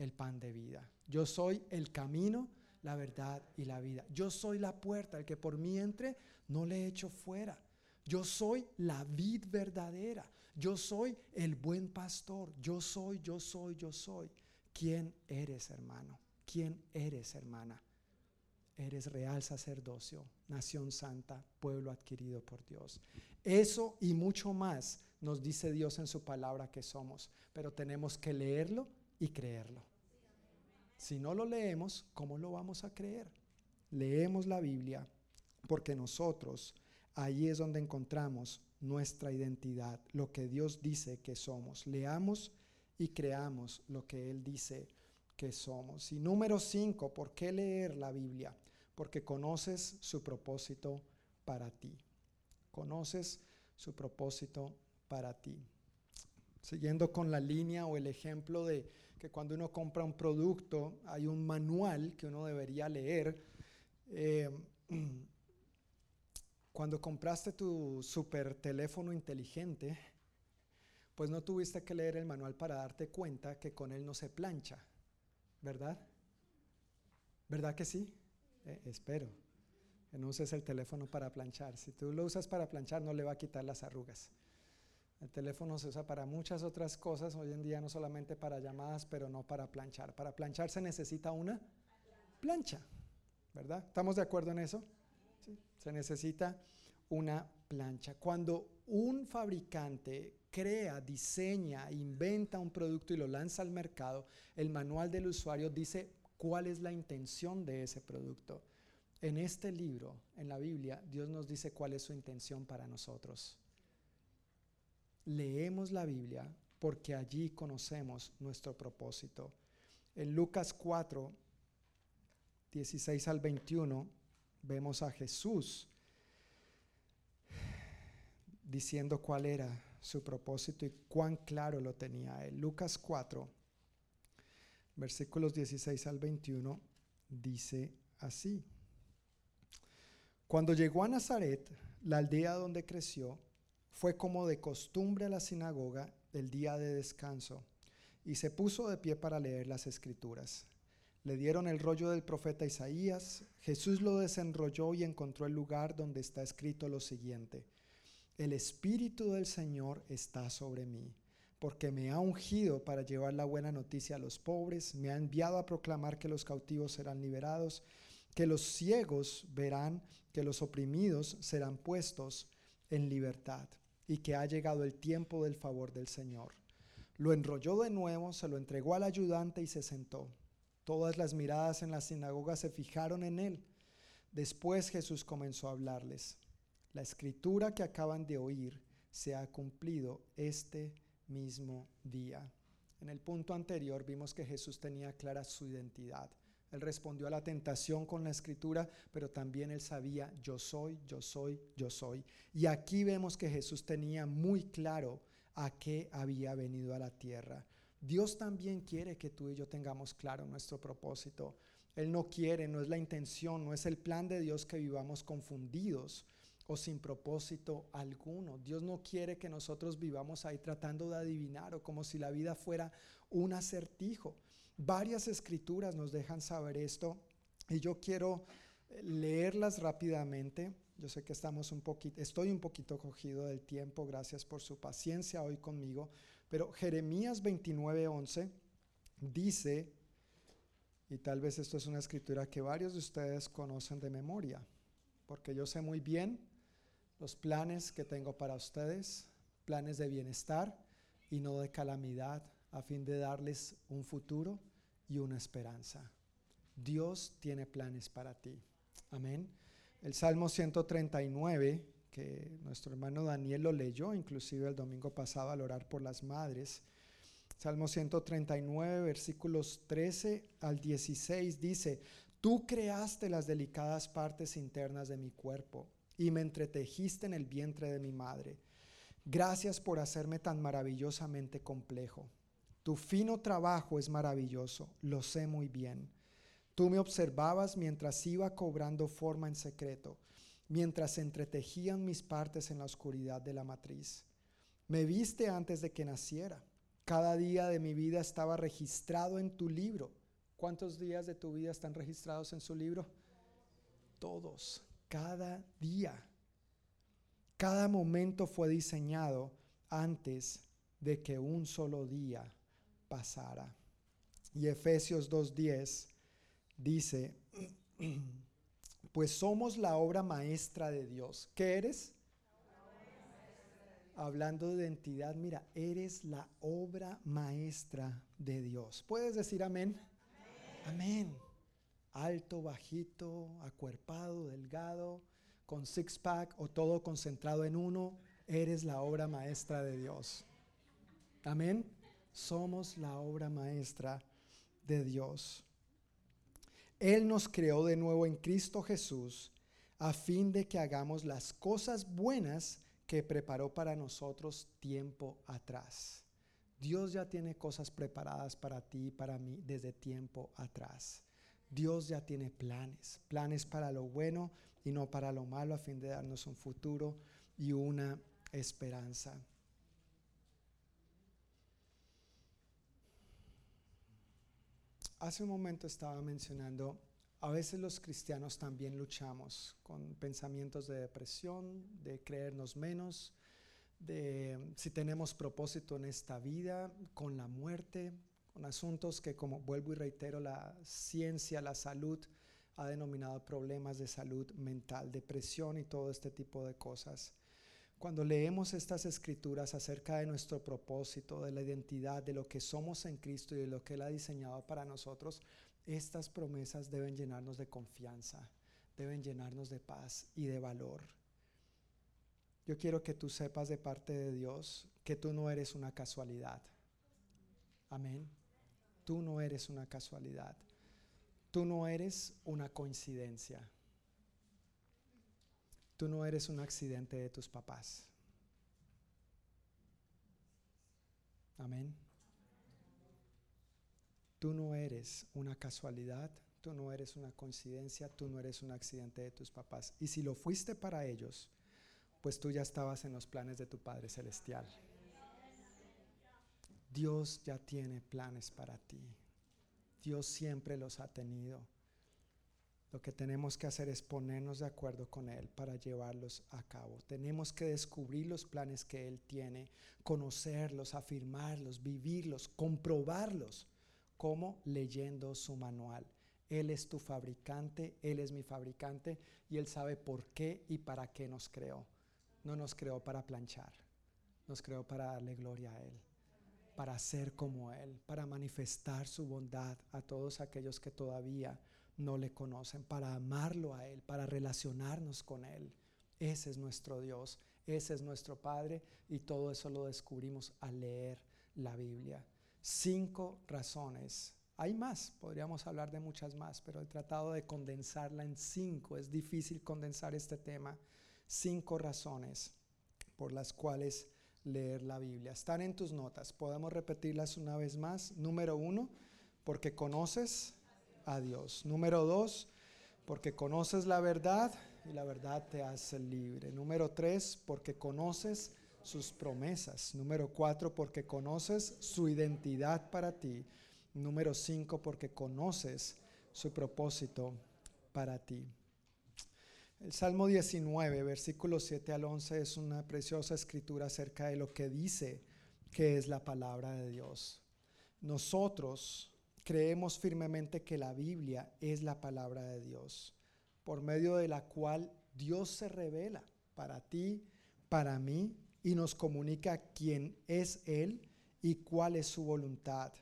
el pan de vida. Yo soy el camino, la verdad y la vida. Yo soy la puerta, el que por mí entre, no le echo fuera. Yo soy la vid verdadera. Yo soy el buen pastor. Yo soy, yo soy, yo soy. ¿Quién eres, hermano? ¿Quién eres, hermana? Eres real sacerdocio, nación santa, pueblo adquirido por Dios. Eso y mucho más nos dice Dios en su palabra que somos, pero tenemos que leerlo y creerlo. Si no lo leemos, ¿cómo lo vamos a creer? Leemos la Biblia porque nosotros Ahí es donde encontramos nuestra identidad, lo que Dios dice que somos. Leamos y creamos lo que Él dice que somos. Y número cinco, ¿por qué leer la Biblia? Porque conoces su propósito para ti. Conoces su propósito para ti. Siguiendo con la línea o el ejemplo de que cuando uno compra un producto hay un manual que uno debería leer. Eh, Cuando compraste tu super teléfono inteligente, pues no tuviste que leer el manual para darte cuenta que con él no se plancha, ¿verdad? ¿Verdad que sí? Eh, espero que no uses el teléfono para planchar. Si tú lo usas para planchar, no le va a quitar las arrugas. El teléfono se usa para muchas otras cosas hoy en día, no solamente para llamadas, pero no para planchar. Para planchar se necesita una plancha, ¿verdad? ¿Estamos de acuerdo en eso? Se necesita una plancha. Cuando un fabricante crea, diseña, inventa un producto y lo lanza al mercado, el manual del usuario dice cuál es la intención de ese producto. En este libro, en la Biblia, Dios nos dice cuál es su intención para nosotros. Leemos la Biblia porque allí conocemos nuestro propósito. En Lucas 4, 16 al 21, vemos a Jesús diciendo cuál era su propósito y cuán claro lo tenía él. Lucas 4, versículos 16 al 21, dice así. Cuando llegó a Nazaret, la aldea donde creció, fue como de costumbre a la sinagoga el día de descanso y se puso de pie para leer las escrituras. Le dieron el rollo del profeta Isaías. Jesús lo desenrolló y encontró el lugar donde está escrito lo siguiente. El Espíritu del Señor está sobre mí, porque me ha ungido para llevar la buena noticia a los pobres, me ha enviado a proclamar que los cautivos serán liberados, que los ciegos verán, que los oprimidos serán puestos en libertad, y que ha llegado el tiempo del favor del Señor. Lo enrolló de nuevo, se lo entregó al ayudante y se sentó. Todas las miradas en la sinagoga se fijaron en él. Después Jesús comenzó a hablarles. La escritura que acaban de oír se ha cumplido este mismo día. En el punto anterior vimos que Jesús tenía clara su identidad. Él respondió a la tentación con la escritura, pero también él sabía, yo soy, yo soy, yo soy. Y aquí vemos que Jesús tenía muy claro a qué había venido a la tierra. Dios también quiere que tú y yo tengamos claro nuestro propósito. Él no quiere, no es la intención, no es el plan de Dios que vivamos confundidos o sin propósito alguno. Dios no quiere que nosotros vivamos ahí tratando de adivinar o como si la vida fuera un acertijo. Varias escrituras nos dejan saber esto y yo quiero leerlas rápidamente. Yo sé que estamos un poquito, estoy un poquito cogido del tiempo, gracias por su paciencia hoy conmigo, pero Jeremías 29:11 dice, y tal vez esto es una escritura que varios de ustedes conocen de memoria, porque yo sé muy bien los planes que tengo para ustedes, planes de bienestar y no de calamidad, a fin de darles un futuro y una esperanza. Dios tiene planes para ti. Amén. El Salmo 139, que nuestro hermano Daniel lo leyó, inclusive el domingo pasado al orar por las madres. Salmo 139, versículos 13 al 16 dice, Tú creaste las delicadas partes internas de mi cuerpo y me entretejiste en el vientre de mi madre. Gracias por hacerme tan maravillosamente complejo. Tu fino trabajo es maravilloso, lo sé muy bien. Tú me observabas mientras iba cobrando forma en secreto, mientras entretejían mis partes en la oscuridad de la matriz. Me viste antes de que naciera. Cada día de mi vida estaba registrado en tu libro. ¿Cuántos días de tu vida están registrados en su libro? Todos, cada día. Cada momento fue diseñado antes de que un solo día pasara. Y Efesios 2.10 dice, pues somos la obra maestra de Dios. ¿Qué eres? Hablando de identidad, mira, eres la obra maestra de Dios. ¿Puedes decir amén? Amén. Alto, bajito, acuerpado, delgado, con six pack o todo concentrado en uno, eres la obra maestra de Dios. Amén. Somos la obra maestra de Dios. Él nos creó de nuevo en Cristo Jesús a fin de que hagamos las cosas buenas que preparó para nosotros tiempo atrás. Dios ya tiene cosas preparadas para ti y para mí desde tiempo atrás. Dios ya tiene planes, planes para lo bueno y no para lo malo a fin de darnos un futuro y una esperanza. Hace un momento estaba mencionando, a veces los cristianos también luchamos con pensamientos de depresión, de creernos menos, de si tenemos propósito en esta vida, con la muerte, con asuntos que como vuelvo y reitero, la ciencia, la salud ha denominado problemas de salud mental, depresión y todo este tipo de cosas. Cuando leemos estas escrituras acerca de nuestro propósito, de la identidad, de lo que somos en Cristo y de lo que Él ha diseñado para nosotros, estas promesas deben llenarnos de confianza, deben llenarnos de paz y de valor. Yo quiero que tú sepas de parte de Dios que tú no eres una casualidad. Amén. Tú no eres una casualidad. Tú no eres una coincidencia. Tú no eres un accidente de tus papás. Amén. Tú no eres una casualidad, tú no eres una coincidencia, tú no eres un accidente de tus papás. Y si lo fuiste para ellos, pues tú ya estabas en los planes de tu Padre Celestial. Dios ya tiene planes para ti. Dios siempre los ha tenido. Lo que tenemos que hacer es ponernos de acuerdo con Él para llevarlos a cabo. Tenemos que descubrir los planes que Él tiene, conocerlos, afirmarlos, vivirlos, comprobarlos, como leyendo su manual. Él es tu fabricante, Él es mi fabricante y Él sabe por qué y para qué nos creó. No nos creó para planchar, nos creó para darle gloria a Él, para ser como Él, para manifestar su bondad a todos aquellos que todavía no le conocen, para amarlo a Él, para relacionarnos con Él. Ese es nuestro Dios, ese es nuestro Padre y todo eso lo descubrimos al leer la Biblia. Cinco razones. Hay más, podríamos hablar de muchas más, pero he tratado de condensarla en cinco. Es difícil condensar este tema. Cinco razones por las cuales leer la Biblia. Están en tus notas. Podemos repetirlas una vez más. Número uno, porque conoces a. Número dos, porque conoces la verdad y la verdad te hace libre. Número tres, porque conoces sus promesas. Número cuatro, porque conoces su identidad para ti. Número cinco, porque conoces su propósito para ti. El Salmo 19, versículos 7 al 11 es una preciosa escritura acerca de lo que dice que es la palabra de Dios. Nosotros creemos firmemente que la Biblia es la palabra de Dios, por medio de la cual Dios se revela para ti, para mí, y nos comunica quién es Él y cuál es su voluntad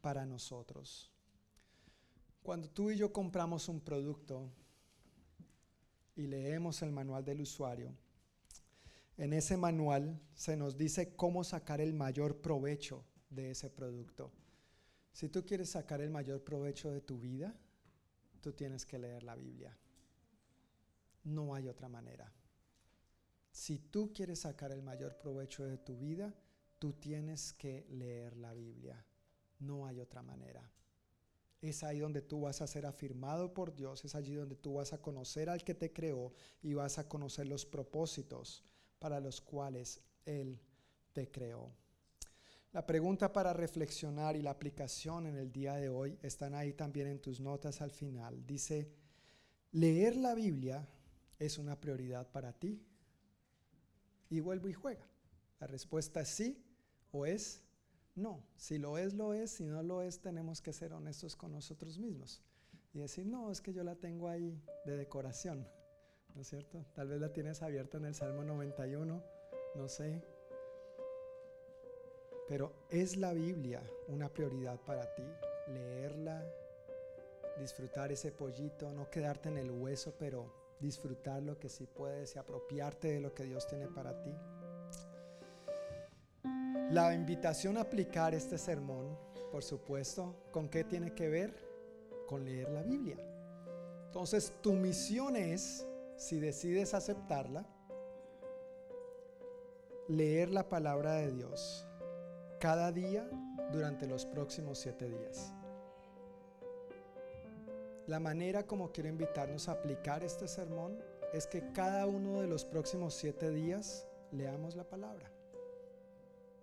para nosotros. Cuando tú y yo compramos un producto y leemos el manual del usuario, en ese manual se nos dice cómo sacar el mayor provecho de ese producto. Si tú quieres sacar el mayor provecho de tu vida, tú tienes que leer la Biblia. No hay otra manera. Si tú quieres sacar el mayor provecho de tu vida, tú tienes que leer la Biblia. No hay otra manera. Es ahí donde tú vas a ser afirmado por Dios, es allí donde tú vas a conocer al que te creó y vas a conocer los propósitos para los cuales Él te creó. La pregunta para reflexionar y la aplicación en el día de hoy están ahí también en tus notas al final. Dice, ¿leer la Biblia es una prioridad para ti? Y vuelvo y juega. La respuesta es sí o es no. Si lo es, lo es. Si no lo es, tenemos que ser honestos con nosotros mismos. Y decir, no, es que yo la tengo ahí de decoración. ¿No es cierto? Tal vez la tienes abierta en el Salmo 91. No sé. Pero ¿es la Biblia una prioridad para ti? Leerla, disfrutar ese pollito, no quedarte en el hueso, pero disfrutar lo que sí puedes y apropiarte de lo que Dios tiene para ti. La invitación a aplicar este sermón, por supuesto, ¿con qué tiene que ver? Con leer la Biblia. Entonces, tu misión es, si decides aceptarla, leer la palabra de Dios cada día durante los próximos siete días. La manera como quiero invitarnos a aplicar este sermón es que cada uno de los próximos siete días leamos la palabra.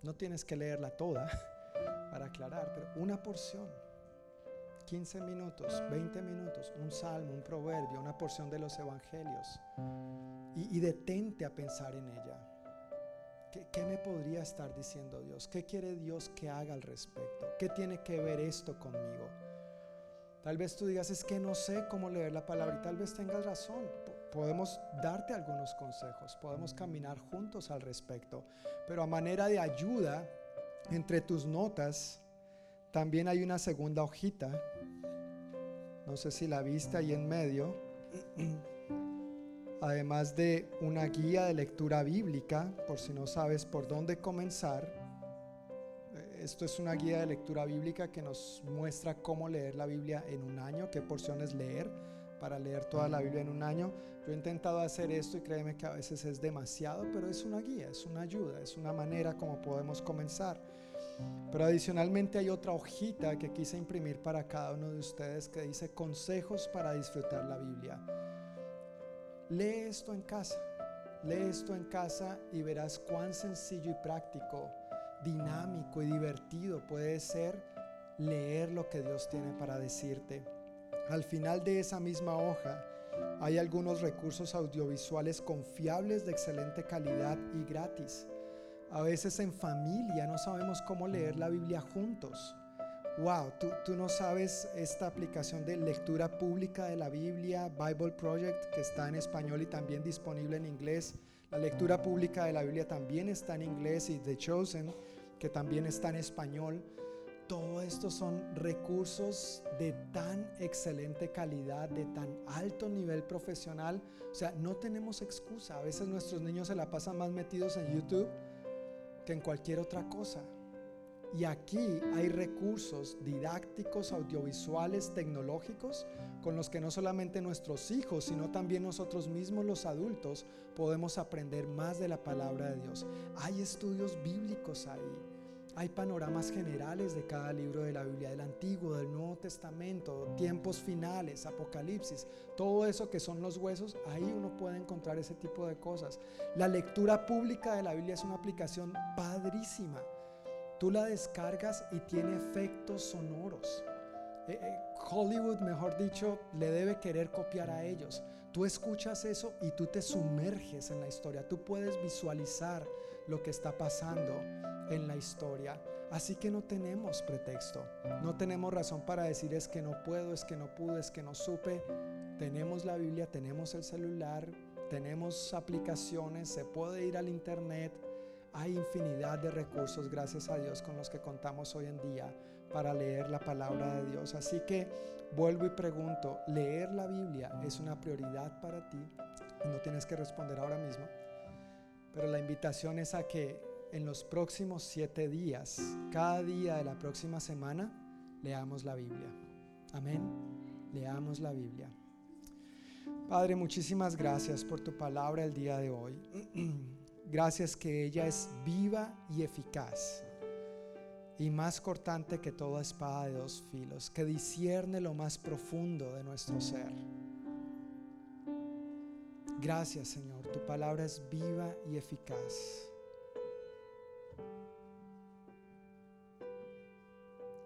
No tienes que leerla toda para aclarar, pero una porción, 15 minutos, 20 minutos, un salmo, un proverbio, una porción de los evangelios. Y, y detente a pensar en ella. ¿Qué, me podría estar diciendo Dios? ¿Qué quiere Dios que haga al respecto? ¿Qué tiene que ver esto conmigo? Tal vez tú digas, es que no sé cómo leer la palabra y tal vez tengas razón. Podemos darte algunos consejos, podemos caminar juntos al respecto, pero a manera de ayuda, entre tus notas, también hay una segunda hojita. No sé si la viste ahí en medio. Además de una guía de lectura bíblica, por si no sabes por dónde comenzar. Esto es una guía de lectura bíblica que nos muestra cómo leer la Biblia en un año, qué porciones leer para leer toda la Biblia en un año. Yo he intentado hacer esto y créeme que a veces es demasiado, pero es una guía, es una ayuda, es una manera como podemos comenzar. Pero adicionalmente hay otra hojita que quise imprimir para cada uno de ustedes que dice consejos para disfrutar la Biblia. Lee esto en casa. Lee esto en casa y verás cuán sencillo y práctico, dinámico y divertido puede ser leer lo que Dios tiene para decirte. Al final de esa misma hoja hay algunos recursos audiovisuales confiables de excelente calidad y gratis. A veces en familia no sabemos cómo leer la Biblia juntos wow, tú, tú, no sabes esta aplicación de lectura pública de la Biblia, Bible Project, que está en español y también disponible en inglés. La lectura pública de la Biblia también está en inglés y The Chosen, que también está en español. Todo esto son recursos de tan excelente calidad, de tan alto nivel profesional. O sea, no tenemos excusa. A veces nuestros niños se la pasan más metidos en YouTube que en cualquier otra cosa. Y aquí hay recursos didácticos, audiovisuales, tecnológicos, con los que no solamente nuestros hijos, sino también nosotros mismos los adultos podemos aprender más de la palabra de Dios. Hay estudios bíblicos ahí. Hay panoramas generales de cada libro de la Biblia, del Antiguo, del Nuevo Testamento, tiempos finales, Apocalipsis, todo eso que son los huesos, ahí uno puede encontrar ese tipo de cosas. La lectura pública de la Biblia es una aplicación padrísima Tú la descargas y tiene efectos sonoros. Eh, eh, Hollywood, mejor dicho, le debe querer copiar a ellos. Tú escuchas eso y tú te sumerges en la historia. Tú puedes visualizar lo que está pasando en la historia. Así que no tenemos pretexto. No tenemos razón para decir es que no puedo, es que no pude, es que no supe. Tenemos la Biblia, tenemos el celular, tenemos aplicaciones, se puede ir al internet hay infinidad de recursos, gracias a Dios, con los que contamos hoy en día para leer la palabra de Dios. Así que vuelvo y pregunto, ¿leer la Biblia es una prioridad para ti? No tienes que responder ahora mismo, pero la invitación es a que en los próximos siete días, cada día de la próxima semana, leamos la Biblia. Amén. Leamos la Biblia. Padre, muchísimas gracias por tu palabra el día de hoy. Gracias que ella es viva y eficaz y más cortante que toda espada de dos filos, que discierne lo más profundo de nuestro ser. Gracias Señor, tu palabra es viva y eficaz.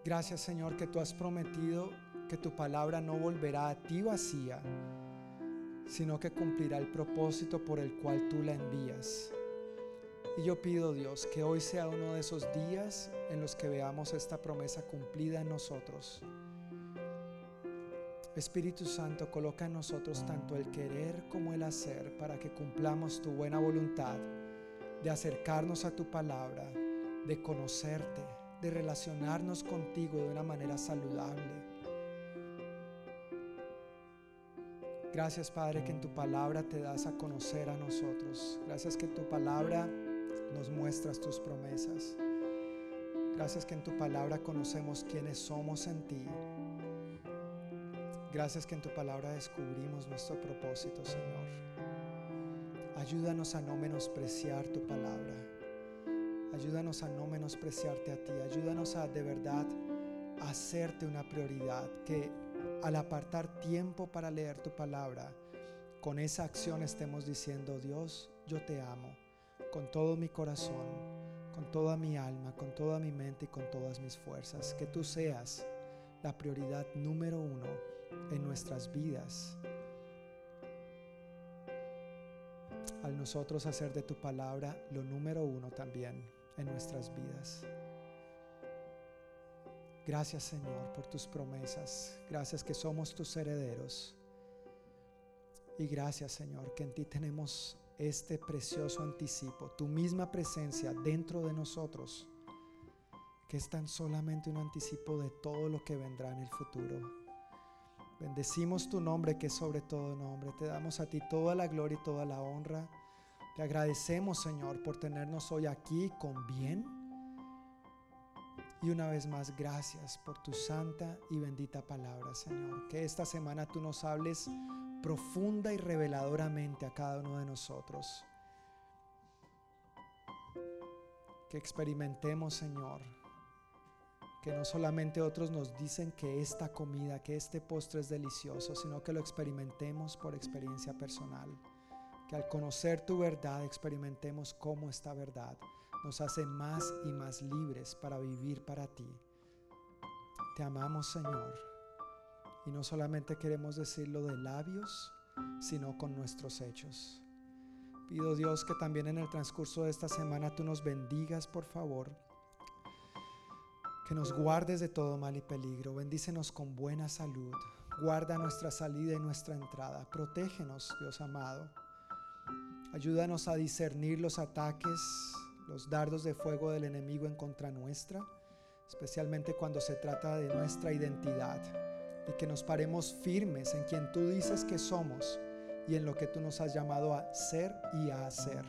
Gracias Señor que tú has prometido que tu palabra no volverá a ti vacía, sino que cumplirá el propósito por el cual tú la envías. Y yo pido, Dios, que hoy sea uno de esos días en los que veamos esta promesa cumplida en nosotros. Espíritu Santo, coloca en nosotros tanto el querer como el hacer para que cumplamos tu buena voluntad de acercarnos a tu palabra, de conocerte, de relacionarnos contigo de una manera saludable. Gracias Padre que en tu palabra te das a conocer a nosotros. Gracias que en tu palabra nos muestras tus promesas. Gracias que en tu palabra conocemos quiénes somos en ti. Gracias que en tu palabra descubrimos nuestro propósito, Señor. Ayúdanos a no menospreciar tu palabra. Ayúdanos a no menospreciarte a ti. Ayúdanos a de verdad hacerte una prioridad. Que al apartar tiempo para leer tu palabra, con esa acción estemos diciendo, Dios, yo te amo con todo mi corazón, con toda mi alma, con toda mi mente y con todas mis fuerzas. Que tú seas la prioridad número uno en nuestras vidas. Al nosotros hacer de tu palabra lo número uno también en nuestras vidas. Gracias Señor por tus promesas. Gracias que somos tus herederos. Y gracias Señor que en ti tenemos este precioso anticipo, tu misma presencia dentro de nosotros, que es tan solamente un anticipo de todo lo que vendrá en el futuro. Bendecimos tu nombre que es sobre todo nombre. Te damos a ti toda la gloria y toda la honra. Te agradecemos, Señor, por tenernos hoy aquí con bien. Y una vez más, gracias por tu santa y bendita palabra, Señor. Que esta semana tú nos hables profunda y reveladoramente a cada uno de nosotros. Que experimentemos, Señor, que no solamente otros nos dicen que esta comida, que este postre es delicioso, sino que lo experimentemos por experiencia personal. Que al conocer tu verdad experimentemos cómo esta verdad nos hace más y más libres para vivir para ti. Te amamos, Señor y no solamente queremos decirlo de labios, sino con nuestros hechos. Pido Dios que también en el transcurso de esta semana tú nos bendigas, por favor. Que nos guardes de todo mal y peligro. Bendícenos con buena salud. Guarda nuestra salida y nuestra entrada. Protégenos, Dios amado. Ayúdanos a discernir los ataques, los dardos de fuego del enemigo en contra nuestra, especialmente cuando se trata de nuestra identidad y que nos paremos firmes en quien tú dices que somos y en lo que tú nos has llamado a ser y a hacer.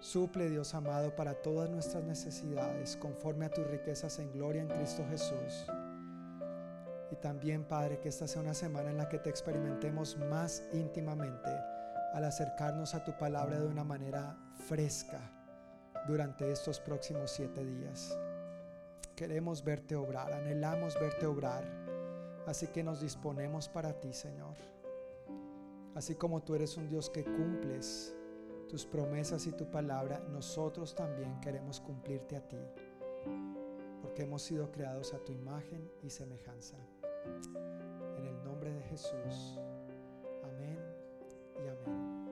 Suple, Dios amado, para todas nuestras necesidades, conforme a tus riquezas en gloria en Cristo Jesús. Y también, Padre, que esta sea una semana en la que te experimentemos más íntimamente al acercarnos a tu palabra de una manera fresca durante estos próximos siete días. Queremos verte obrar, anhelamos verte obrar. Así que nos disponemos para ti, Señor. Así como tú eres un Dios que cumples tus promesas y tu palabra, nosotros también queremos cumplirte a ti. Porque hemos sido creados a tu imagen y semejanza. En el nombre de Jesús. Amén y amén.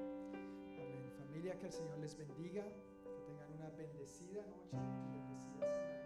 Amén. Familia, que el Señor les bendiga. Que tengan una bendecida noche. Bendecida semana.